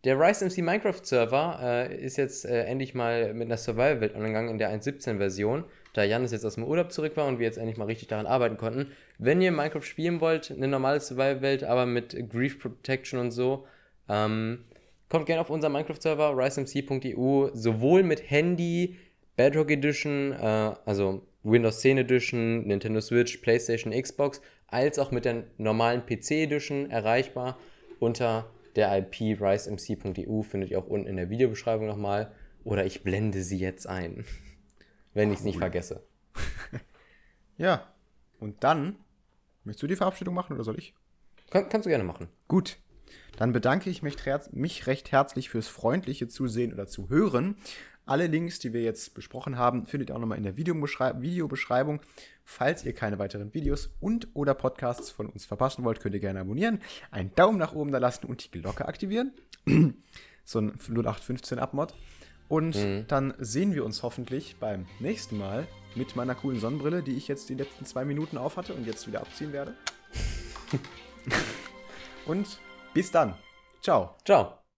der Rise MC Minecraft Server äh, ist jetzt äh, endlich mal mit einer Survival-Welt angegangen in der 1.17-Version da Janis jetzt aus dem Urlaub zurück war und wir jetzt endlich mal richtig daran arbeiten konnten. Wenn ihr Minecraft spielen wollt, eine normale Survival-Welt, aber mit Grief Protection und so, ähm, kommt gerne auf unseren Minecraft-Server, risemc.eu, sowohl mit Handy, Bedrock Edition, äh, also Windows 10 Edition, Nintendo Switch, PlayStation, Xbox, als auch mit der normalen PC Edition erreichbar unter der IP risemc.eu, findet ihr auch unten in der Videobeschreibung nochmal. Oder ich blende sie jetzt ein [LAUGHS] wenn ich es nicht vergesse. [LAUGHS] ja, und dann, möchtest du die Verabschiedung machen oder soll ich? Kann, kannst du gerne machen. Gut. Dann bedanke ich mich, mich recht herzlich fürs freundliche Zusehen oder Zuhören. Alle Links, die wir jetzt besprochen haben, findet ihr auch nochmal in der Videobeschreibung. Falls ihr keine weiteren Videos und oder Podcasts von uns verpassen wollt, könnt ihr gerne abonnieren, einen Daumen nach oben da lassen und die Glocke aktivieren. [CLEARS THROAT] so ein 0815 Abmod. Und mhm. dann sehen wir uns hoffentlich beim nächsten Mal mit meiner coolen Sonnenbrille, die ich jetzt die letzten zwei Minuten aufhatte und jetzt wieder abziehen werde. [LAUGHS] und bis dann. Ciao. Ciao.